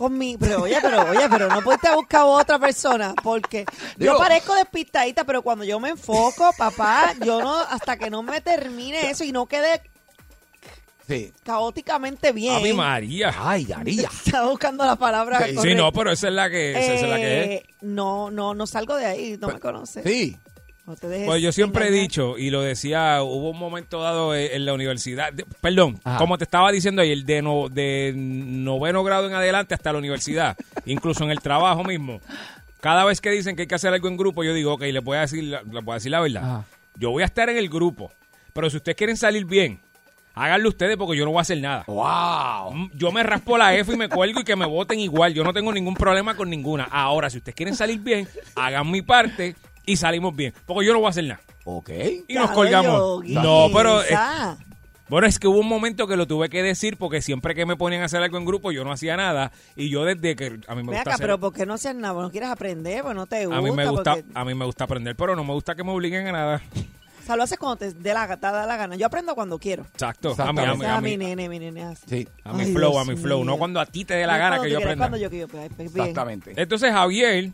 Con mi, pero oye, pero oye, pero no pudiste buscar a otra persona porque Digo- yo parezco despistadita, pero cuando yo me enfoco, papá, yo no, hasta que no me termine eso y no quede Sí. caóticamente bien. A mi María. Ay, María. Estaba buscando la palabra Sí, no, pero esa es la que, esa es la que es. Eh, no, no, no salgo de ahí, no me conoces. Sí. No te dejes Pues yo siempre he dicho, y lo decía, hubo un momento dado en, en la universidad, de- perdón, Ajá. como te estaba diciendo ayer, de, no, de noveno grado en adelante hasta la universidad, incluso en el trabajo mismo. Cada vez que dicen que hay que hacer algo en grupo, yo digo, ok, les voy a decir, la- les voy a decir la verdad. Ajá. Yo voy a estar en el grupo, pero si ustedes quieren salir bien, háganlo ustedes porque yo no voy a hacer nada. Wow. Mm, Yo me raspo la F y me cuelgo y que me voten igual. Yo no tengo ningún problema con ninguna. Ahora, si ustedes quieren salir bien, hagan mi parte y salimos bien. Porque yo no voy a hacer nada. Ok. Y nos colgamos. No, pero... eh, bueno, es que hubo un momento que lo tuve que decir porque siempre que me ponían a hacer algo en grupo yo no hacía nada. Y yo desde que... A mí me Ven gusta acá, hacer- pero ¿por qué no haces nada? ¿No quieres aprender? Pues no te gusta. a mí me gusta porque- a mí me gusta aprender, pero no me gusta que me obliguen a nada. O sea, lo haces cuando te dé la, te da la gana. Yo aprendo cuando quiero. Exacto. A mí, a mí, Ese es a mi mí, nene, mi nene así. Sí. a mi Ay, flow, Dios a mi flow. mío. No cuando a ti te dé la No gana cuando que tú yo aprenda. Cuando yo quiero, pues, pues, bien. Exactamente. Entonces Javier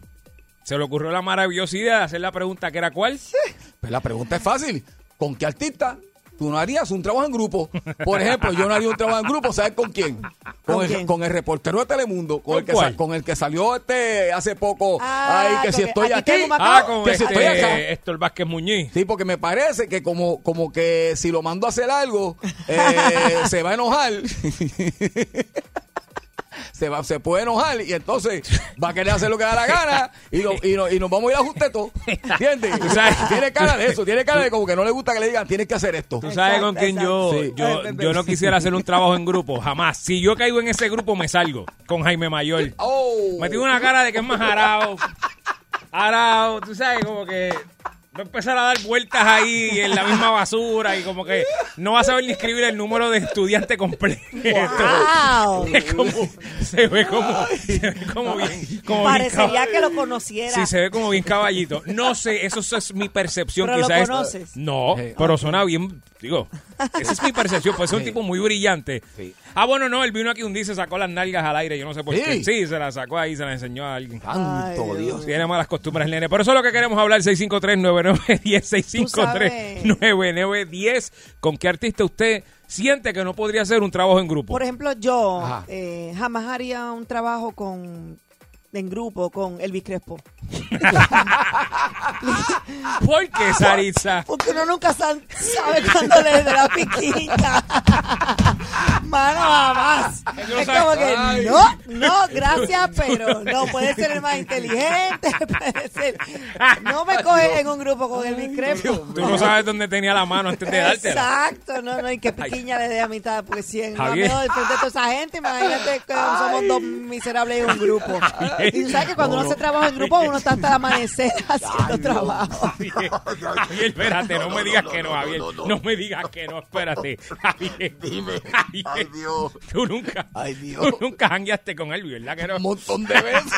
se le ocurrió la maravillosa idea de hacer la pregunta que era ¿cuál? Pues la pregunta es fácil. ¿Con qué artista tú no harías un trabajo en grupo? Por ejemplo, yo no haría un trabajo en grupo, ¿sabes con quién? Con, ¿Con el, quién? con el reportero de Telemundo, con, ¿Con el que cuál? sa- con el que salió este hace poco. Ah, ay, que si estoy aquí Ah, con que si estoy acá. este, Héctor Vázquez Muñiz. Sí, porque me parece que como, como que si lo mando a hacer algo, eh, se va a enojar. se, va, se puede enojar y entonces va a querer hacer lo que da la gana y, lo- y, no- y nos vamos a ir a justeto. ¿Entiendes? Tú sabes- Tiene cara de eso, tiene cara de como que no le gusta que le digan tienes que hacer esto. Tú sabes Exacto, con quién yo. Sí. yo, yo no quisiera hacer un trabajo en grupo, jamás. Si yo caigo en ese grupo, me salgo con Jaime Mayor. Oh. Me tiene una cara de que es más arao. Arao, tú sabes, como que Va a empezar a dar vueltas ahí en la misma basura y como que no va a saber ni escribir el número de estudiante completo. Wow. Es como, se ve como, se ve como bien, como Parecería que lo conociera. Sí, se ve como bien caballito. No sé, eso es mi percepción. Pero lo quizás es- conoces. No, pero suena bien, digo, esa es mi percepción, pues es un tipo muy brillante. Ah, bueno, no, él vino aquí un día y se sacó las nalgas al aire, yo no sé por Sí. qué. Sí, se las sacó ahí, se las enseñó a alguien. Santo Dios. Tiene malas costumbres nene. Por eso es lo que queremos hablar, 653-9910, 653-9910. ¿Con qué artista usted siente que no podría hacer un trabajo en grupo? Por ejemplo, yo eh, jamás haría un trabajo con en grupo con Elvis Crespo. ¿Por qué, Saritza? Porque uno nunca sa- sabe cuándo le da la piquita. Mano, jamás. Es como que no, no, gracias, pero no puede ser el más inteligente, puede ser. No me coge en un grupo con Elvis Crespo. Tú no sabes dónde tenía la mano antes de dártela. Exacto, no, no, y que piquiña le dé a mitad, porque si en frente de toda esa gente, imagínate que somos dos miserables en un grupo. Y tú sabes que cuando uno hace trabajo en grupo, uno está hasta el amanecer haciendo trabajo. Javier, espérate, no me digas que no, Javier. No me digas que no, espérate. Javier, dime. Javier, Tú nunca, Ay, Dios. tú nunca jangueaste con él, ¿verdad que no? Un montón de veces.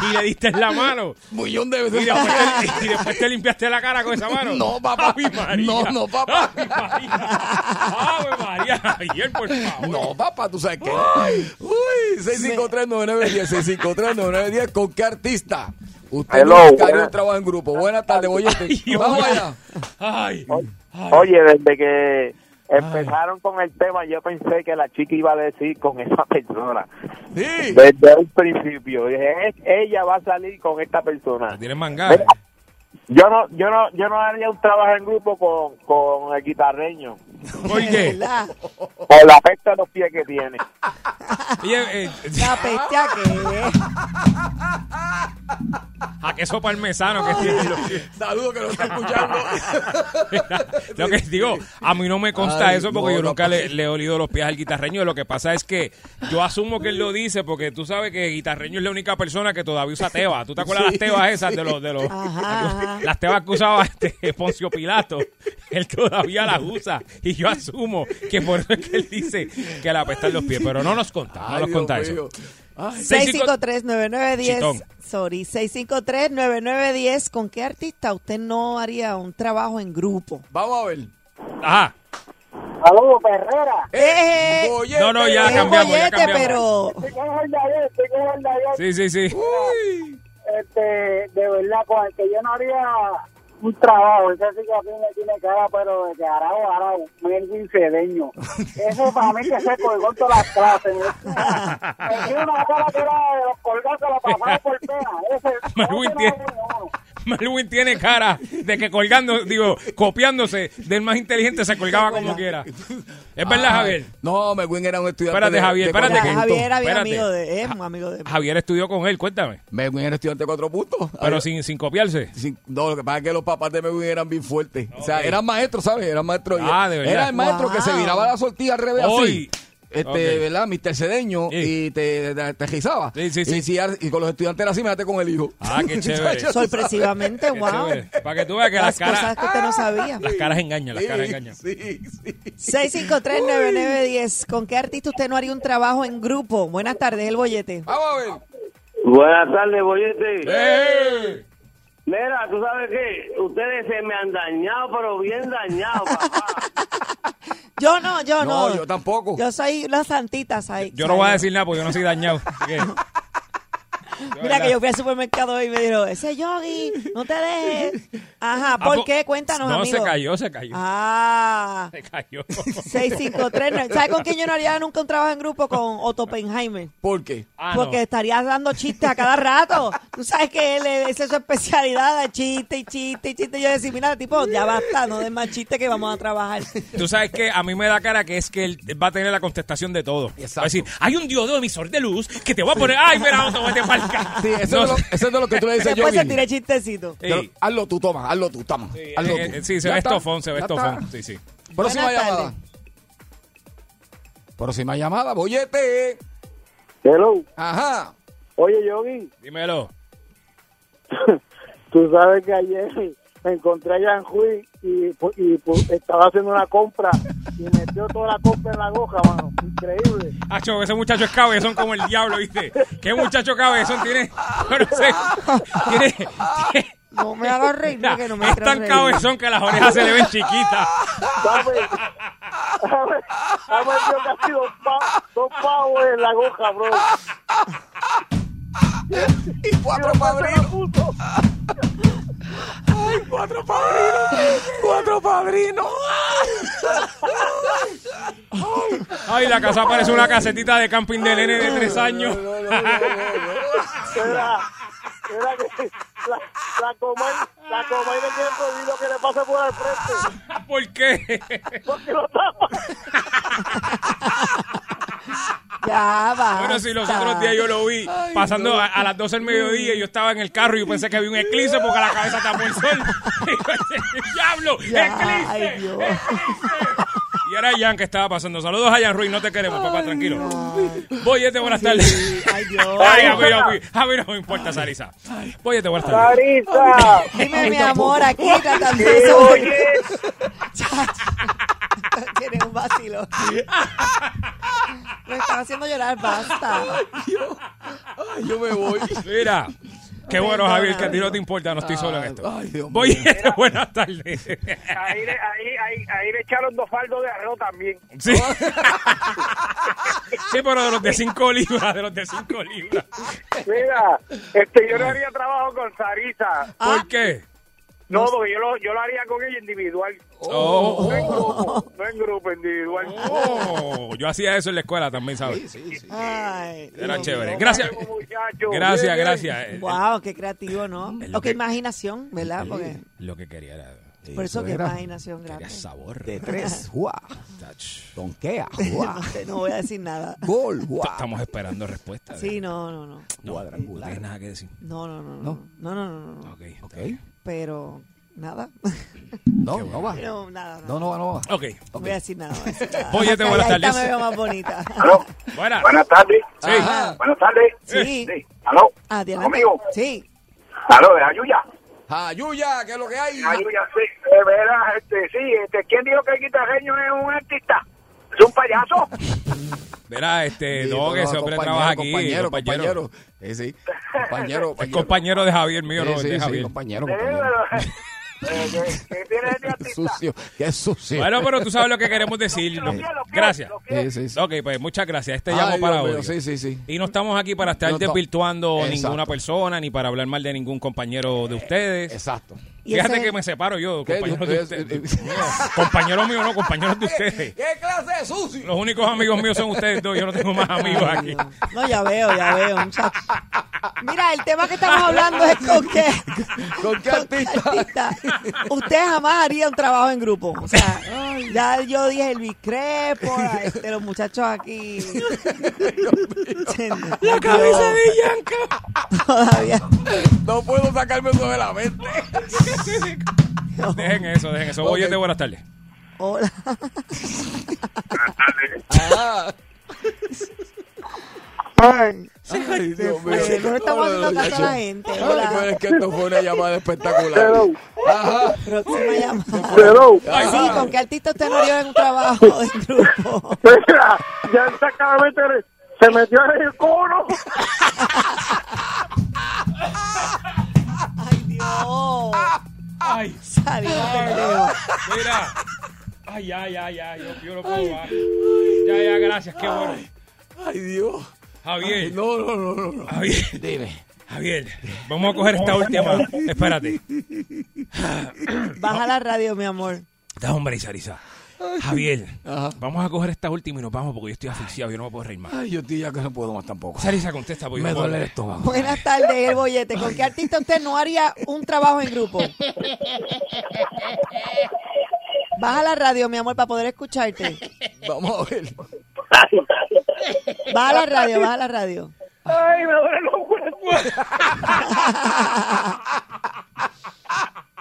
Y le diste la mano. Un millón de Y veces. después, te, y después te limpiaste la cara con esa mano. No, papá. Ave María. No, no, papá. Ave María. Ave María. Javier, por favor. No, papá, tú sabes qué. Uy, 653-9910, 653-9910. ¿Con qué artista? Usted Hello, un trabajo en grupo. Buenas tardes, Boyete. Vamos oye. allá. Ay. ay. Oye, desde que empezaron con el tema, yo pensé que la chica iba a decir con esa persona. Sí. Desde un principio. Dije, "Es- ella va a salir con esta persona. Tienes mangar. Yo no, yo no, yo no haría un trabajo en grupo con, con el guitarreño. ¿Por qué? ¿Verdad? Por la pesta de los pies que tiene. Oye, eh, La peste a qué. a queso parmesano que tiene los pies. Saludos que nos está escuchando. Lo que digo, a mí no me consta Ay, eso porque no, yo nunca le, le he olido los pies al guitarreño. Lo que pasa es que yo asumo que él lo dice porque tú sabes que guitarreño es la única persona que todavía usa teba. ¿Tú te acuerdas Sí, las tebas sí. esas de los, de los Ajá, las tebas que usaba este Poncio Pilato? Él todavía las usa y yo asumo que por eso es que él dice que le apestan los pies, pero no nos conta, no nos Dios conta mío. eso. Ay, 653-9910. Chitón. Sorry, 653-9910. ¿Con qué artista usted no haría un trabajo en grupo? Vamos a ver. Ajá. Saludos, Herrera. Eh, Boyete. No, no, ya cambiamos, ya bollete, cambiamos. pero Estoy con el de ayer, estoy con el de ayer. Sí, sí, sí. Uy. Este, de verdad, con el que yo no haría un trabajo, ese sí que a mí me tiene cara, pero de que arao, arao, Melvin Cedeño. Eso para mí que se colgó todas las clases. Me dio una cara que era de los colgados la pasaba por pena. Ese tiene-. Melwin tiene cara de que colgando, digo, copiándose del más inteligente se colgaba como quiera. Es verdad, Ay, Javier. No, Melwin era un estudiante. Espérate, de- Javier, de espérate cuatro que- puntos. Javier era bien Espérate. amigo de es un amigo de Javier estudió con él, cuéntame. Melwin era estudiante de cuatro puntos. Pero sin, sin copiarse. sin- no, lo que pasa es que los papás de Melwin eran bien fuertes. O sea, eran maestros, ¿sabes? Eran maestros. Ah, de verdad. Era el maestro que se viraba la sortilla al revés Hoy. así. Este. ¿verdad? Mr. Cedeño Sí. y te, te, te rizaba. Sí, sí, sí. Y, si- y con los estudiantes era así, métate con el hijo. Ah, qué chévere. Sorpresivamente, Qué wow. chévere. Para que tú veas que Las las caras, cosas que usted no sabía. las caras engañan, las Sí, caras engañan. Sí, sí. 653-9910. ¿Con qué artista usted no haría un trabajo en grupo? Buenas tardes, el bollete. Vamos a ver. Buenas tardes, Boyete. ¡Eh! Mira, tú sabes que ustedes se me han dañado, pero bien dañado, papá. Yo no, yo no. No, yo tampoco. Yo soy las santitas ahí. Yo no voy a decir nada porque yo no soy dañado. Mira que yo fui al supermercado y me dijo, ese yogi, no te dejes. Ajá, Ah, ¿por po- qué? Cuéntanos, No, amigo. se cayó, se cayó. Ah, Se cayó. 653. ¿Sabes con quién yo no haría nunca un trabajo en grupo? Con Otto Oppenheimer. ¿Por qué? Ah, no. Porque estarías dando chistes a cada rato. Tú sabes que él, esa es su especialidad, de chiste y chiste y chiste. Yo decía, mira, tipo, ya basta, no des más chistes que vamos a trabajar. Tú sabes que a mí me da cara que es que él va a tener la contestación de todo. Exacto. Va a decir, hay un diodo emisor de luz que te voy a poner. ¡Ay, mira, Otto, vete pa'l ca-". Sí, eso, No es, lo, sé. eso es de lo que tú le dices Después yo. se tire chistecito. Sí. Pero hazlo tú, toma, hazlo tú, toma. Sí, hazlo eh, tú. eh, sí, se ve estofón, se ve estofón. Sí, sí. Próxima Buenas llamada. Próxima llamada, bollete. Hello. Ajá. Oye, Yogi, Dímelo. Tú sabes que ayer me encontré a Jan Hui y, pu- y pu- estaba haciendo una compra y metió toda la compra en la goja, mano. Increíble. Acho, ese muchacho es cabezón como el diablo, ¿viste? ¿Qué muchacho cabezón tiene? Yo no sé. Tiene, tiene- No me hagas reír, Mira, que no me es tan reír. cabezón que las orejas se le ven chiquitas. Ha metido casi dos, pa- dos pavos en la goja, bro. Y cuatro padrinos. Ay, cuatro padrinos. Cuatro padrinos. Ay, la casa parece una casetita de camping de nene de tres años. Era, era que la, la Comay, la Comay le quiere prohibido que le pase por el frente. ¿Por qué? Porque lo tapa. Ya va. Bueno, si los otros días yo lo vi pasando a, a las 12 del mediodía y yo estaba en el carro y yo pensé que había un eclipse porque la cabeza tapó el sol. Y yo decía, ¡Diablo! Ya, ¡Eclipse! ay, Dios. Y era Jan que estaba pasando. Saludos a Jan Ruiz, no te queremos, papá, tranquilo. Boyete, buenas tardes. Ay, Dios. Ay, a mí, no, a mí no me importa, Sarisa. Boyete, buenas tardes. Sarisa. Dime, mi amor, aquí de oye. Tienes un vacilo. Me están haciendo llorar, basta. Ay, yo me voy. Mira. Qué bueno, Javier, que a ti no te importa, no estoy solo en esto. Ay, Dios mío. Boyete, buenas tardes. Ahí le, ahí, ahí, ahí le echaron dos faldos de arroz también. Sí. sí, pero de los de 5 libras, de los de 5 libras. Mira, este, yo no haría trabajo con Sarisa. ¿Por qué? No, porque yo lo, yo lo haría con ella individual. Oh. No en grupo, no en grupo, individual. Oh, yo hacía eso en la escuela también, ¿sabes? Ay. Era Dios chévere. mío. Gracias. Gracias, gracias. Wow, qué creativo, ¿no? O qué que- imaginación, ¿verdad? Porque Lo que quería era... por eso qué era. imaginación grande. Sabor. De tres. Touch. Donkea. No, Juá. sé, no voy a decir nada. Gol. Juá. Estamos esperando respuestas. Sí, no, no, no. no, no nada que decir. No, no, no. No. No, no, no, no. no. Ok. Ok. Pero nada. No, no va. No, nada, nada. No, no va, no va. Ok. No voy a decir nada. no voy a decir nada. Óyete, buenas Calladita tardes. me veo más bonita. Aló, Buenas. buenas tardes. Sí. Ajá. Buenas tardes. Sí. Sí. Aló. Adelante. ¿Conmigo? Sí. Aló, de Ayuya. Ayuya, ¿qué es lo que hay? Ayuya, sí. De veras, este, sí. Este, ¿Quién dijo que el guitarreño es un artista? ¿Es un payaso? Verá, este, Sí, no, que ese hombre trabaja aquí. Compañero, compañero. compañero. Sí, sí. Compañero, Es compañero de Javier mío, no, Sí, de Javier. compañero, Eh, compañero. eh, sucio, qué sucio. Bueno, pero tú sabes lo que queremos decir. Lo quiero, lo quiero, Gracias. Sí, sí, sí. Ok, pues muchas gracias. Este Ay, llamo para hoy. Sí, sí, sí. Y no estamos aquí para estar No, no. desvirtuando Exacto. ninguna persona ni para hablar mal de ningún compañero de ustedes. Exacto. Y Fíjate ese- que me separo yo, ¿Qué? compañeros de ustedes. es- compañeros míos, no, compañeros de ustedes. ¿Qué clase de sucio? Los únicos amigos míos son ustedes dos. Yo no tengo más amigos aquí. No, ya veo, ya veo, muchacho. Mira, el tema que estamos hablando es con qué. ¿Con qué artista? artista. Usted jamás haría un trabajo en grupo. O sea, ya yo dije el Bicrepo, este, los muchachos aquí. La cabeza de Yanka. Todavía. No puedo sacarme eso de la mente. Dejen eso, dejen eso. Ok. Boyete, buenas tardes. Hola. Ajá. Ay, Ay, Dios mío. No estamos No, no, haciendo caso a la gente. Ay, Hola. pero es que esto fue una llamada espectacular. Ajá. Próxima llamada. Pero, Sí, ¿con qué artista usted no haría en un trabajo en grupo? mira, ya de meter, se metió en el cono. Ay, Dios. Ay, Salió mira. Ay, ya, ya, ya. Yo, yo no puedo más. Ya, ya, gracias. Qué bueno. Ay, Dios. Javier. No, no, no, no. no. Javier. Dime. Javier. Vamos a coger esta última. Espérate. Baja la radio, mi amor. Da hombre, Isarisa. Javier, Ajá. vamos a coger esta última y nos vamos porque yo estoy asfixiado, yo no me puedo reír más. Ay, yo estoy ya que no puedo más tampoco. Sarisa, contesta porque Me duele el estómago. Buenas tardes, el bollete. ¿Con qué artista usted no haría un trabajo en grupo? Baja la radio, mi amor, para poder escucharte. Vamos a ver. Baja la radio, baja la radio. Ay, me duelen los huesos.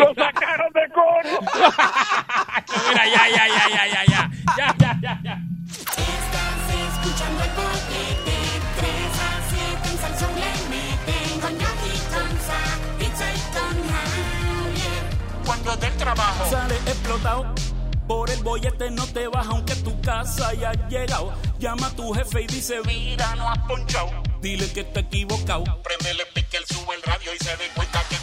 ¡Lo sacaron de coro! Mira, ya, ya, ya, ya, ya, ya. Ya, ya, ya. Estás escuchando el 3 a 7 en Samsung le con con Cuando del trabajo sale explotado. Por el bollete no te vas aunque tu casa haya llegado. Llama a tu jefe y dice, mira, no has ponchado. Dile que está equivocado. Prende el sube el radio y se dé cuenta que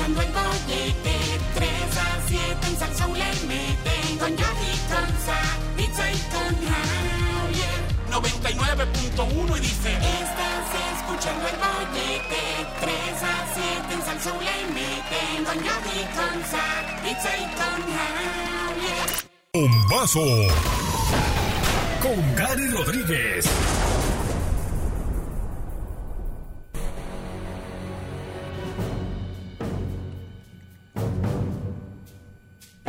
escuchando el bollete 3 a 7 en Salsoul le meten con Yogi Conza, pizza y con Javier 99.1 y dice, Estás escuchando el bollete 3 a 7 en Salsoul le meten con Yogi Conza, pizza y con Javier Bombazo. Con Gary Rodríguez.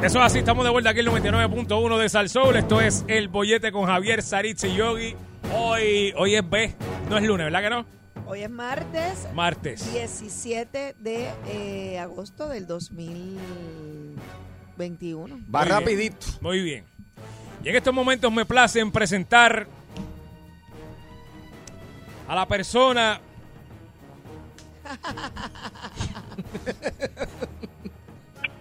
Eso es así, estamos de vuelta aquí en el 99.1 de Salsoul. Esto es El Bollete con Javier Saritz y Yogi. Hoy, hoy es B, no es lunes, ¿verdad que no? Hoy es martes. Martes. 17 de eh, agosto del 2021. Va Muy bien, rapidito. Muy bien. Y en estos momentos me place en presentar a la persona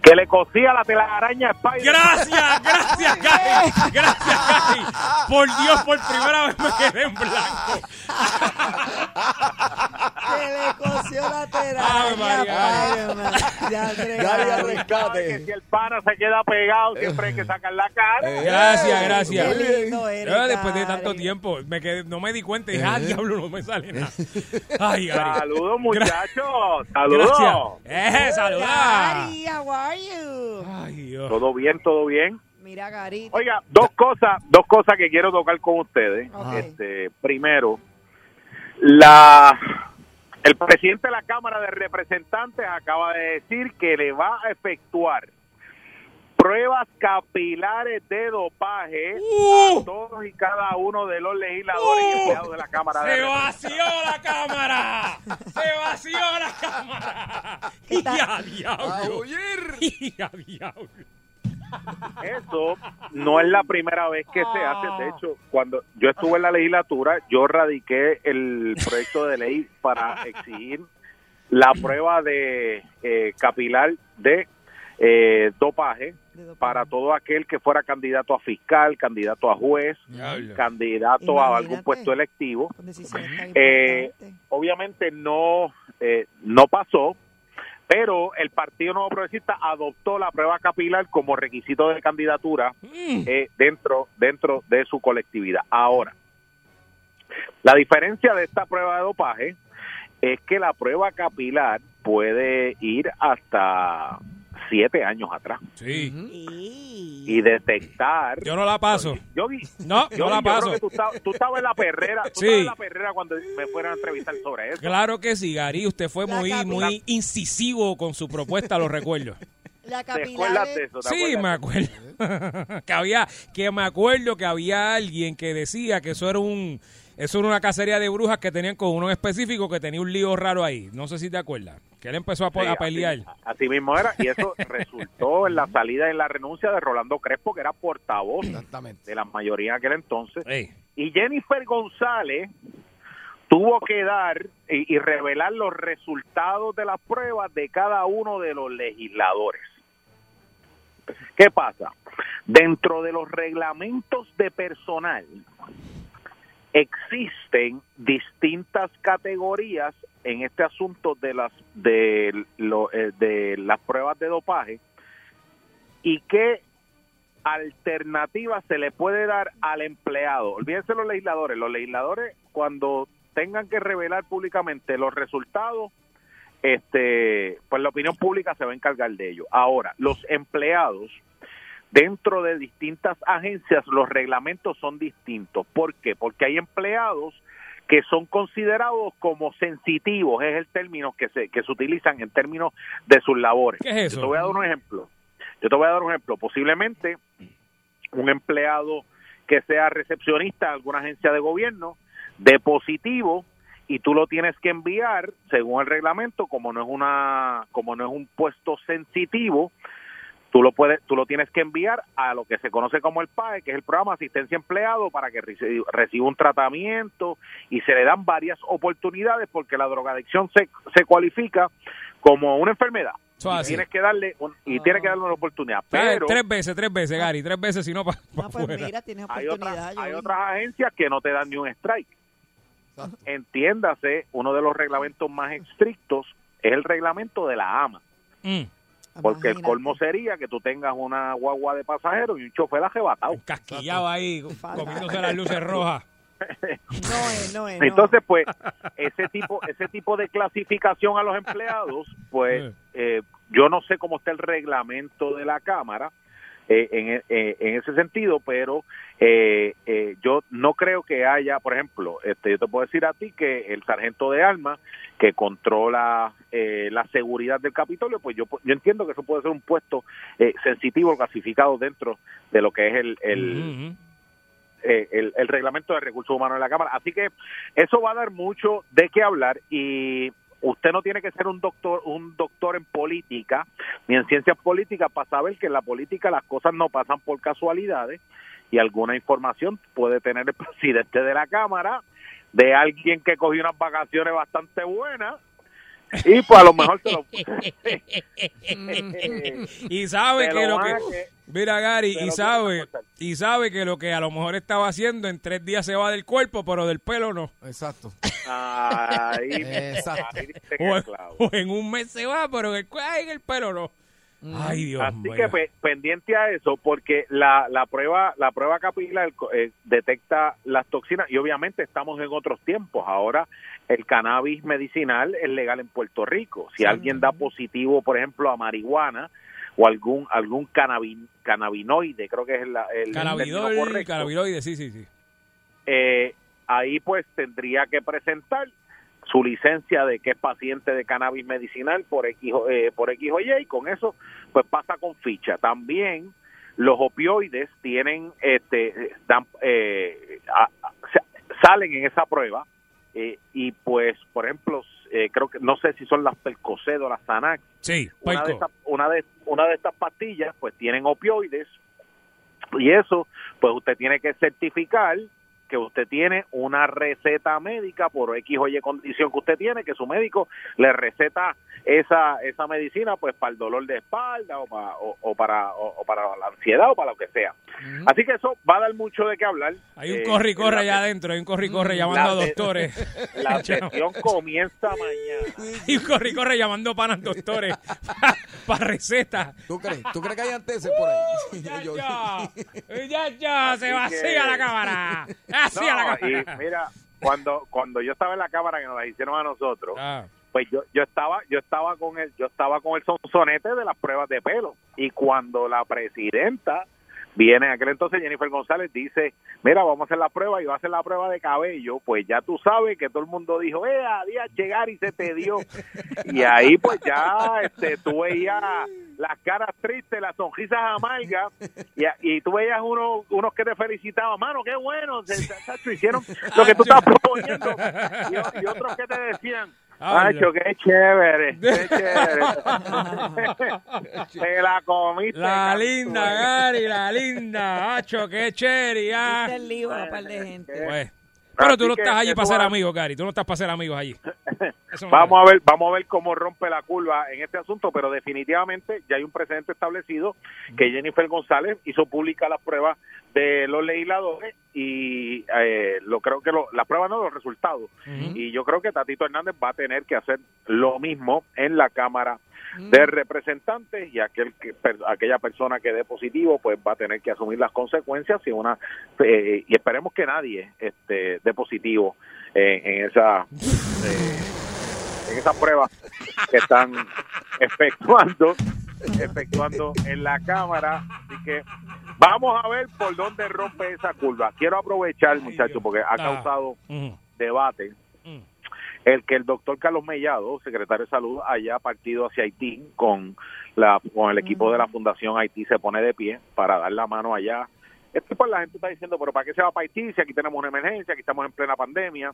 Que le cosía la telaraña a Spider. Gracias, gracias, Gary. Gracias, Gary. Por Dios, por primera vez me quedé en blanco. Se le Ave María. Gary al rescate. Que si el pana se queda pegado, siempre hay que sacar la cara. Gracias, gracias. Qué lindo eres, Yo después de tanto tiempo, me quedé, no me di cuenta dije, ah, diablo, no me sale nada. Ay, Gary. Saludos, muchachos. Saludos. Gracias. Eh, saluda. Gary, how are you? Ay, Dios. Todo bien, todo bien. Mira, Gary. Oiga, dos cosas, dos cosas que quiero tocar con ustedes. Ok. Este, primero, la el presidente de la Cámara de Representantes acaba de decir que le va a efectuar pruebas capilares de dopaje a todos y cada uno de los legisladores y empleados de la Cámara de ¡Se vació la cámara! ¡Se vació la cámara! ¡Y a diablo! ¡Y a diablo! Eso no es la primera vez que se hace. De hecho, cuando yo estuve en la legislatura, yo radiqué el proyecto de ley para exigir la prueba de eh, capilar de eh, dopaje para todo aquel que fuera candidato a fiscal, candidato a juez, Diablo. candidato a algún puesto electivo. Eh, obviamente no eh, no pasó, pero el Partido Nuevo Progresista adoptó la prueba capilar como requisito de candidatura Mm. eh, dentro dentro de su colectividad. Ahora, la diferencia de esta prueba de dopaje es que la prueba capilar puede ir hasta siete años atrás Sí. Y- detectar. Yo no la paso. Yo vi- No, yo, no la yo creo paso. que tú, estabas, tú estabas en la perrera, tú Sí. estabas en la perrera cuando me fueron a entrevistar sobre eso. Claro que sí, Gary. Usted fue La muy, muy incisivo con su propuesta, lo recuerdo. La ¿Te capilar acuerdas es- de eso? ¿Te Sí, me acuerdo. que había, que me acuerdo que había alguien que decía que eso era un, eso era una cacería de brujas que tenían con uno en específico que tenía un lío raro ahí. No sé si te acuerdas. Que él empezó a, Sí, pelear. Así, mismo era, y eso resultó en la salida y en la renuncia de Rolando Crespo, que era portavoz Exactamente. de la mayoría en aquel entonces. Y Jennifer González tuvo que dar y, y revelar los resultados de las pruebas de cada uno de los legisladores. ¿Qué pasa? Dentro de los reglamentos de personal existen distintas categorías en este asunto de las de, lo- eh, de las pruebas de dopaje y qué alternativa se le puede dar al empleado. Olvídense los legisladores. Los legisladores cuando tengan que revelar públicamente los resultados, este, pues la opinión pública se va a encargar de ello. Ahora, los empleados dentro de distintas agencias los reglamentos son distintos. ¿Por qué? Porque hay empleados que son considerados como sensitivos, es el término que se, que se utilizan en términos de sus labores. ¿Qué es eso? Yo te voy a dar un ejemplo. Yo te voy a dar un ejemplo. Posiblemente un empleado que sea recepcionista de alguna agencia de gobierno de positivo y tú lo tienes que enviar según el reglamento como no es una como no es un puesto sensitivo tú lo puedes tú lo tienes que enviar a lo que se conoce como el PAE que es el programa de asistencia empleado para que reci- reciba un tratamiento y se le dan varias oportunidades porque la drogadicción se, se cualifica como una enfermedad y tienes que darle un- y tienes que darle una oportunidad. ¿Sabes? Pero Tres veces, tres veces, Gary. Tres veces, si no, para Ah, pues mira, tienes hay oportunidad. otras, hay otras agencias que no te dan ni un strike. Entiéndase, uno de los reglamentos más estrictos es el reglamento de la AMA. Mm. Porque el colmo sería que tú tengas una guagua de pasajeros y un chofer arrebatado. Casquillado ahí, comiéndose las luces rojas. No es, no es. no. Entonces, pues, ese tipo, ese tipo de clasificación a los empleados, pues, eh, yo no sé cómo está el reglamento de la Cámara eh, en, eh, en ese sentido, pero eh, eh, yo no creo que haya, por ejemplo, este, yo te puedo decir a ti que el sargento de armas que controla eh, la seguridad del Capitolio, pues yo, yo entiendo que eso puede ser un puesto eh, sensitivo, clasificado dentro de lo que es el, el, eh, el, el reglamento de recursos humanos en la Cámara. Así que eso va a dar mucho de qué hablar y no tiene que ser un doctor un doctor en política ni en ciencias políticas para saber que en la política las cosas no pasan por casualidades y alguna información puede tener el presidente de la Cámara de alguien que cogió unas vacaciones bastante buenas y pues a lo mejor se lo y sabe que lo que mira Gary y lo sabe y sabe que lo que a lo mejor estaba haciendo en tres días se va del cuerpo pero del pelo no. Exacto. Ahí, Exacto. ahí o, o en un mes se va pero en el, ay, en el pelo no. Ay Dios Así que pe- pendiente a eso, porque la, la prueba la prueba capilar eh, detecta las toxinas y obviamente estamos en otros tiempos. Ahora el cannabis medicinal es legal en Puerto Rico. Si alguien da positivo, por ejemplo, a marihuana o algún algún cannabin- cannabinoide, creo que es la, el, correcto, cannabiloide, sí, sí, sí. eh, ahí pues tendría que presentar su licencia de que es paciente de cannabis medicinal por X, eh, por X o Y y con eso pues pasa con ficha. También los opioides tienen, este, dan, eh, a- salen en esa prueba eh, y pues, por ejemplo, eh, creo que no sé si son las Percocet o las Xanax. Sí, Una de, estas, una, de, una de estas pastillas pues tienen opioides y eso pues usted tiene que certificar que usted tiene una receta médica por X o Y condición que usted tiene, que su médico le receta esa esa medicina pues para el dolor de espalda o para, o, o para o, o para la ansiedad o para lo que sea. Así que eso va a dar mucho de qué hablar. Hay un Eh, corre y corre allá adentro, hay un corre y corre llamando la a doctores. La sesión comienza mañana. y un corre y corre llamando panas doctores para recetas. ¿Tú crees? ¿Tú crees que hay anteses por ahí? Yo- Ya, ya, se Así vacía que- la cámara. La No, cámara. y mira, cuando cuando yo estaba en la cámara que nos la hicieron a nosotros, Ah. pues yo yo estaba yo estaba con el yo estaba con el sonsonete de las pruebas de pelo y cuando la presidenta viene aquel entonces Jennifer González dice, "Mira, vamos a hacer la prueba y va a hacer la prueba de cabello", pues ya tú sabes que todo el mundo dijo, "Eh, a día llegar y se te dio." Y ahí pues ya este tú veías las caras tristes, las sonrisas amargas y, y tú veías unos unos que te felicitaban, "Mano, qué bueno, se, se- se- hicieron lo que tú estabas proponiendo." Y, y otros que te decían, Macho, qué chévere, qué chévere. Te la comiste. La linda, Gary, la linda. Hacho, qué chévere. ah. Viste el lío a un par de gente. Pues, pero tú no estás allí para ser amigos, Gary. Tú no estás para ser amigos allí. No Vamos a ver, vamos a ver cómo rompe la curva en este asunto, pero definitivamente ya hay un precedente establecido que Jennifer González hizo pública las pruebas de los legisladores y eh, lo creo que lo, las pruebas no los resultados y yo creo que Tatito Hernández va a tener que hacer lo mismo en la Cámara de Representantes y aquel que, per- aquella persona que dé positivo pues va a tener que asumir las consecuencias y una eh, y esperemos que nadie este dé positivo eh, en esa eh, en esas pruebas que están efectuando efectuando en la cámara. Así que vamos a ver por dónde rompe esa curva. Quiero aprovechar muchachos porque ha Ah. causado debate el que el doctor Carlos Mellado, secretario de Salud, haya partido hacia Haití con la con el equipo de la Fundación Haití se pone de pie para dar la mano allá. Es que pues la gente está diciendo, pero ¿para qué se va para Haití si aquí tenemos una emergencia, aquí estamos en plena pandemia?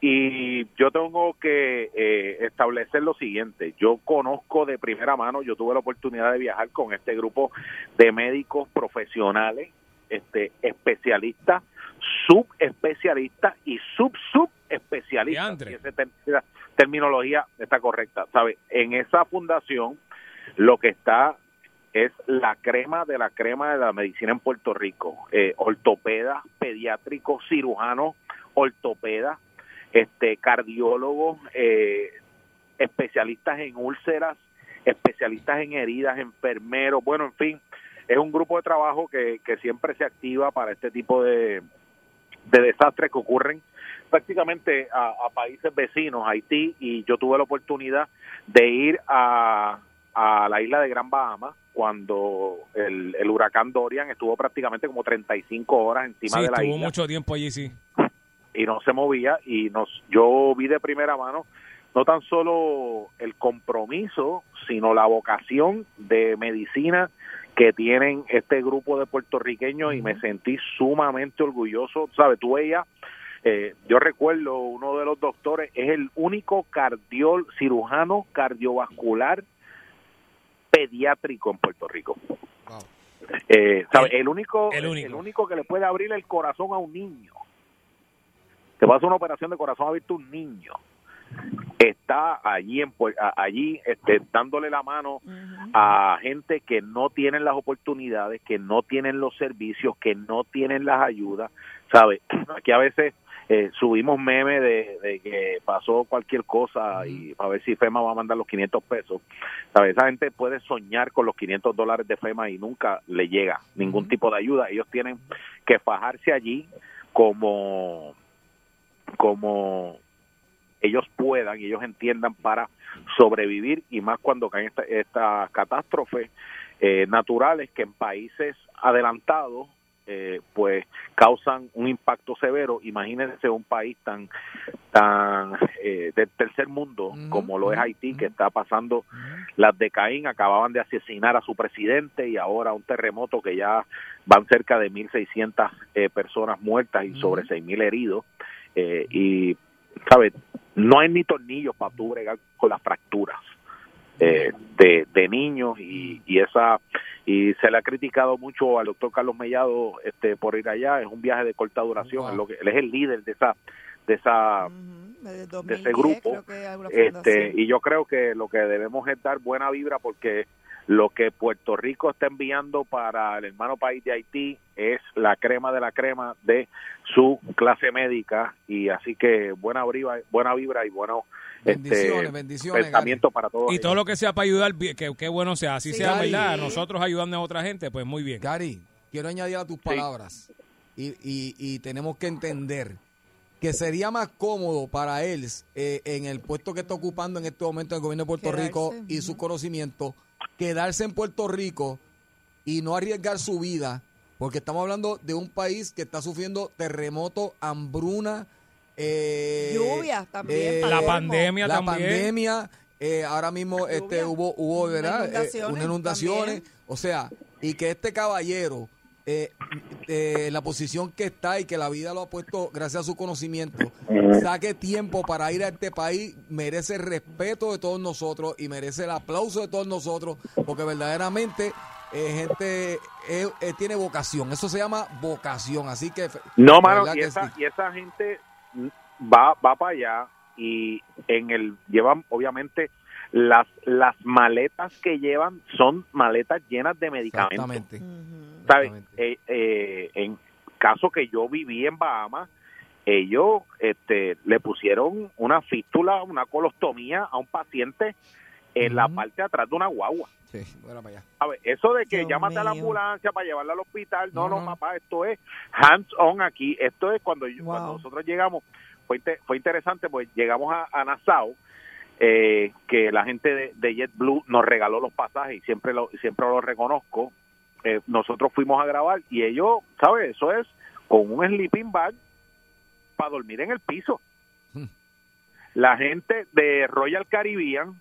Y yo tengo que eh, establecer lo siguiente, yo conozco de primera mano, yo tuve la oportunidad de viajar con este grupo de médicos profesionales, este especialistas, subespecialistas y sub subespecialistas. Si esa ter- esa terminología está correcta, ¿sabe? En esa fundación lo que está es la crema de la crema de la medicina en Puerto Rico. Eh, ortopedas, pediátricos, cirujanos, ortopedas, este, cardiólogos, eh, especialistas en úlceras, especialistas en heridas, enfermeros, bueno, en fin, es un grupo de trabajo que, que siempre se activa para este tipo de, de desastres que ocurren prácticamente a, a países vecinos, Haití, y yo tuve la oportunidad de ir a, a la isla de Gran Bahama cuando el, el huracán Dorian estuvo prácticamente como 35 horas encima Sí, de la estuvo isla mucho tiempo allí, sí. y no se movía y nos yo vi de primera mano no tan solo el compromiso sino la vocación de medicina que tienen este grupo de puertorriqueños y me sentí sumamente orgulloso sabes tú veías eh, yo recuerdo uno de los doctores es el único cardiol cirujano cardiovascular pediátrico en Puerto Rico. Eh, el, único, el único. el único. que le puede abrir el corazón a un niño. Te vas a hacer una operación de corazón abierto a un niño está allí en allí este, dándole la mano a gente que no tienen las oportunidades que no tienen los servicios que no tienen las ayudas sabe aquí a veces eh, subimos memes de, de que pasó cualquier cosa y a ver si FEMA va a mandar los 500 pesos. ¿Sabe? Esa gente puede soñar con los 500 dólares de FEMA y nunca le llega ningún tipo de ayuda. Ellos tienen que fajarse allí como, como ellos puedan y ellos entiendan para sobrevivir y más cuando caen esta- estas catástrofes eh, naturales que en países adelantados eh, pues causan un impacto severo. Imagínense un país tan tan eh, del tercer mundo como lo es Haití, que está pasando las de Caín, acababan de asesinar a su presidente y ahora un terremoto que ya van cerca de 1.600 eh, personas muertas y sobre 6.000 heridos. Eh, y, ¿sabes? No hay ni tornillos para tú bregar con las fracturas eh, de, de niños y, y esa y se le ha criticado mucho al doctor Carlos Mellado este por ir allá. Es un viaje de corta duración es lo que él es el líder de esa de esa de ese 2010, grupo. este y yo creo que lo que debemos es dar buena vibra porque lo que Puerto Rico está enviando para el hermano país de Haití es la crema de la crema de su clase médica y así que buena vibra buena vibra y bueno Bendiciones, este, bendiciones, pensamiento para todos Y ellos. todo lo que sea para ayudar, que, que bueno sea. Así Sí. sea, Gary. ¿verdad? Nosotros ayudando a otra gente, pues muy bien. Gary, quiero añadir a tus palabras y, y- y tenemos que entender que sería más cómodo para él eh, en el puesto que está ocupando en este momento el gobierno de Puerto Quedarse, Rico y su conocimiento, quedarse en Puerto Rico y no arriesgar su vida, porque estamos hablando de un país que está sufriendo terremoto, hambruna, eh, Lluvias también, eh, La pandemia la también. pandemia, eh, ahora mismo este hubo hubo ¿verdad? Eh, Inundaciones unas inundaciones, también. o sea, y que este caballero eh, eh, la posición que está y que la vida lo ha puesto gracias a su conocimiento, saque tiempo para ir a este país, merece el respeto de todos nosotros y merece el aplauso de todos nosotros, porque verdaderamente eh, gente eh, eh, tiene vocación, eso se llama vocación, así que No, mano, verdad y que esa, sí. y esa gente va, va para allá y en el llevan obviamente las las maletas que llevan son maletas llenas de medicamentos. Exactamente. ¿Sabes? Eh, eh, en caso que yo viví en Bahamas, ellos este, le pusieron una fístula, una colostomía a un paciente en la parte de atrás de una guagua. Sí, bueno, para allá. ¿Sabes? Eso de que Dios llámate a la ambulancia para llevarla al hospital, no, No, no, papá, esto es hands on aquí. Esto es cuando, yo- Wow. cuando nosotros llegamos, fue, fue interesante, pues llegamos a, a Nassau, eh, que la gente de, de JetBlue nos regaló los pasajes y siempre lo, siempre lo reconozco. Eh, nosotros fuimos a grabar y ellos, ¿sabes? Eso es con un sleeping bag para dormir en el piso. Hmm. La gente de Royal Caribbean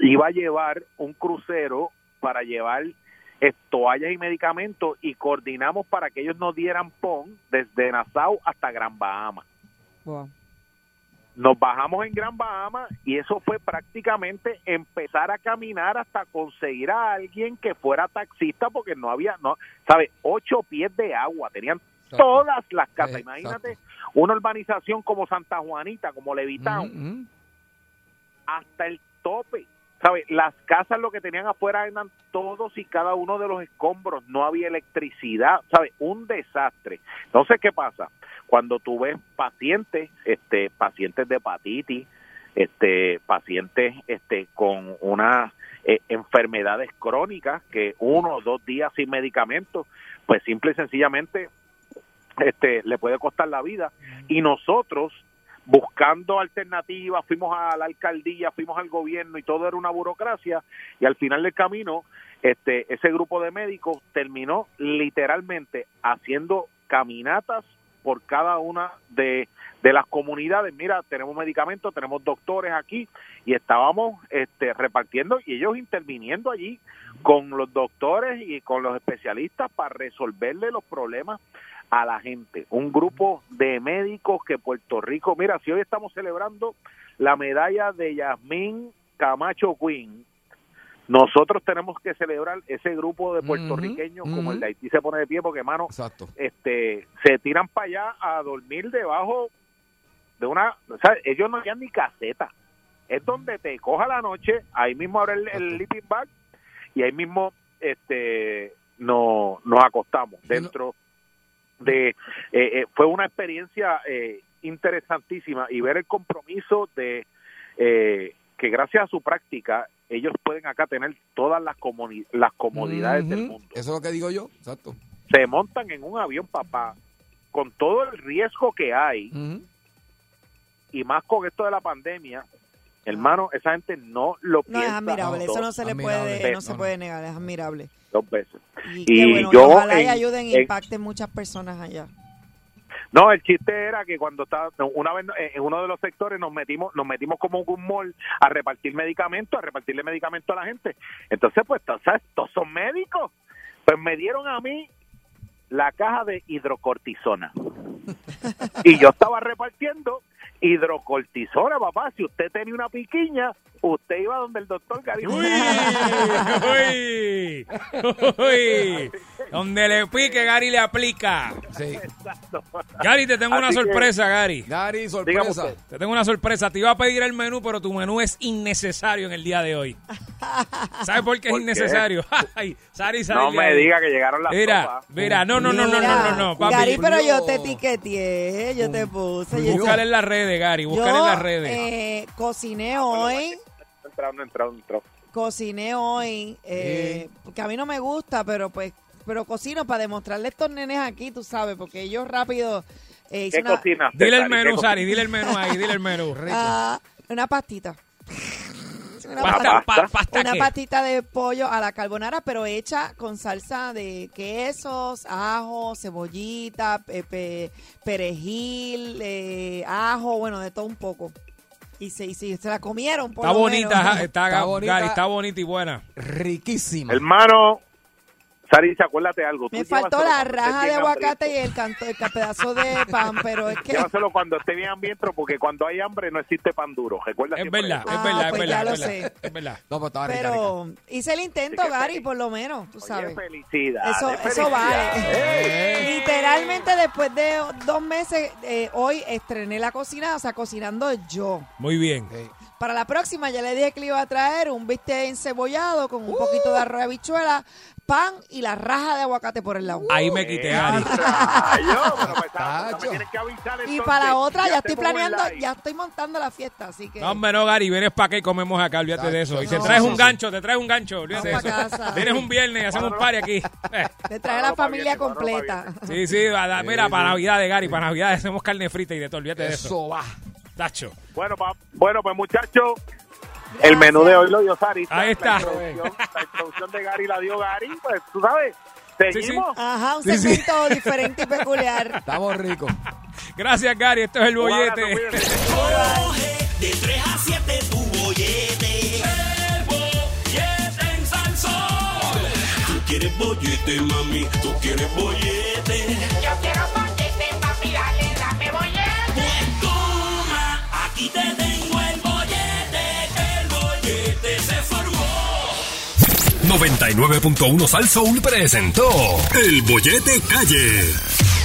iba a llevar un crucero para llevar eh, toallas y medicamentos y coordinamos para que ellos nos dieran PON desde Nassau hasta Gran Bahama. Wow. Nos bajamos en Gran Bahama y eso fue prácticamente empezar a caminar hasta conseguir a alguien que fuera taxista porque no había, no, ¿sabe? Ocho pies de agua, tenían Exacto. todas las casas. Exacto. Imagínate una urbanización como Santa Juanita, como Levitown, Ujú, ujú. hasta el tope. ¿sabes? Las casas lo que tenían afuera eran todos y cada uno de los escombros, no había electricidad, ¿sabes? Un desastre. Entonces, ¿qué pasa? Cuando tú ves pacientes, este, pacientes de hepatitis, este, pacientes este, con unas eh, enfermedades crónicas que uno o dos días sin medicamentos, pues simple y sencillamente este, le puede costar la vida. Y nosotros, buscando alternativas, fuimos a la alcaldía, fuimos al gobierno y todo era una burocracia y al final del camino este ese grupo de médicos terminó literalmente haciendo caminatas por cada una de, de las comunidades. Mira, tenemos medicamentos, tenemos doctores aquí y estábamos este, repartiendo y ellos interviniendo allí con los doctores y con los especialistas para resolverle los problemas a la gente. Un grupo de médicos que Puerto Rico, mira, si hoy estamos celebrando la medalla de Yasmín Camacho Quinn, nosotros tenemos que celebrar ese grupo de puertorriqueños como el de Haití se pone de pie porque, hermano, este, se tiran para allá a dormir debajo de una, o sea, ellos no habían ni caseta. Es donde te coja la noche, ahí mismo abre el, el sleeping bag y ahí mismo este no, nos acostamos dentro de eh, eh, fue una experiencia eh, interesantísima y ver el compromiso de eh, que gracias a su práctica ellos pueden acá tener todas las, comuni- las comodidades del Ujú. mundo. Eso es lo que digo yo, exacto. Se montan en un avión, papá, con todo el riesgo que hay y más con esto de la pandemia, hermano, esa gente no lo No, piensa es admirable, eso no se le puede, no se puede negar, es admirable. dos veces. Y, Y qué bueno, y yo ojalá y en- ayuden e en- impacten muchas personas allá. No, el chiste era que cuando estaba una vez en uno de los sectores nos metimos nos metimos como un mall a repartir medicamentos, a repartirle medicamentos a la gente. Entonces, pues, ¿sabes? Todos son médicos. Pues me dieron a mí la caja de hidrocortisona. y yo estaba repartiendo hidrocortisona, papá. Si usted tenía una piquiña, usted iba donde el doctor Gary. Uy, uy. Donde le pique, Gary le aplica. Sí. Gary, te tengo una Así que- sorpresa, Gary. Gary, sorpresa. Te tengo una sorpresa. Te iba a pedir el menú, pero tu menú es innecesario en el día de hoy. ¿Sabes por qué es innecesario? Ay, Sari, Sari, No me diga que llegaron las Mira, sopas. mira, no, no, no, no, no, no, no, papi. Gary, pero yo te etiqueteé, yo te puse. yo- Búscale en las redes, Gary, búscale en las redes. eh, cociné hoy, No entrado, no entrado, no entrado. cociné hoy, eh, porque a mí no me gusta, pero pues, pero cocino para demostrarle a estos nenes aquí, tú sabes, porque ellos rápido eh, hice ¿Qué una, cocinas? Dile el Sari? menú, ¿Qué Sari, dile el menú ahí, dile el menú. ah, una pastita. Una Pasta, pa- pasta una qué? patita de pollo a la carbonara, pero hecha con salsa de quesos, ajo, cebollita, pepe, perejil, eh, ajo, bueno, de todo un poco. Y se, y se, se la comieron. Por Está lo bonita, menos. está, Está Gary, bonita. está bonita y buena. Riquísima. Hermano, Sarisa, acuérdate algo. Me tú faltó la raja de aguacate hambriento. y el, canto, el pedazo de pan, pero es que... Llévaselo cuando esté bien hambriento, porque cuando hay hambre no existe pan duro. Recuerda Es siempre verdad, eso. es Ah, verdad, es pues verdad, ya es lo verdad, sé. es verdad. No, pues rica, Pero hice el intento, Gary, por lo menos, tú Oye, sabes. felicidades. Eso, eso felicidades. vale. Literalmente después de dos meses, eh, hoy estrené la cocina, o sea, cocinando yo. Muy bien. Para la próxima ya le dije que le iba a traer un bistec encebollado con un poquito de arroz de habichuela, pan y la raja de aguacate por el lado. Ahí me quité, Gary. Pues, avisar, Y para otra ya estoy planeando, ya estoy montando la fiesta, así que... No, hombre, no, Gary, vienes para acá y comemos acá, olvídate de eso. Y te traes un gancho, te traes un gancho, olvídate de eso. Vienes un viernes y hacemos un party aquí. Te trae la familia completa. Sí, sí, mira, para Navidad de Gary, para Navidad hacemos carne frita y de todo, olvídate de eso. Eso va. Tacho. Bueno, pa- bueno, pues muchachos, el menú de hoy lo dio Sarisa. Ahí está. La introducción, la introducción de Gary la dio Gary, pues tú sabes. Seguimos. Ajá, un Sí, sí. segmento diferente y peculiar. Estamos ricos. Gracias, Gary, esto es el bollete. Coge de 3 a 7 tu bollete. El bollete en Salsón. Tú quieres bollete, mami. Tú quieres bollete. Yo quiero bollete, papi, dale, dame bollete. Pues toma, aquí te tengo 99.1 Sal Soul presentó El Bollete Calle.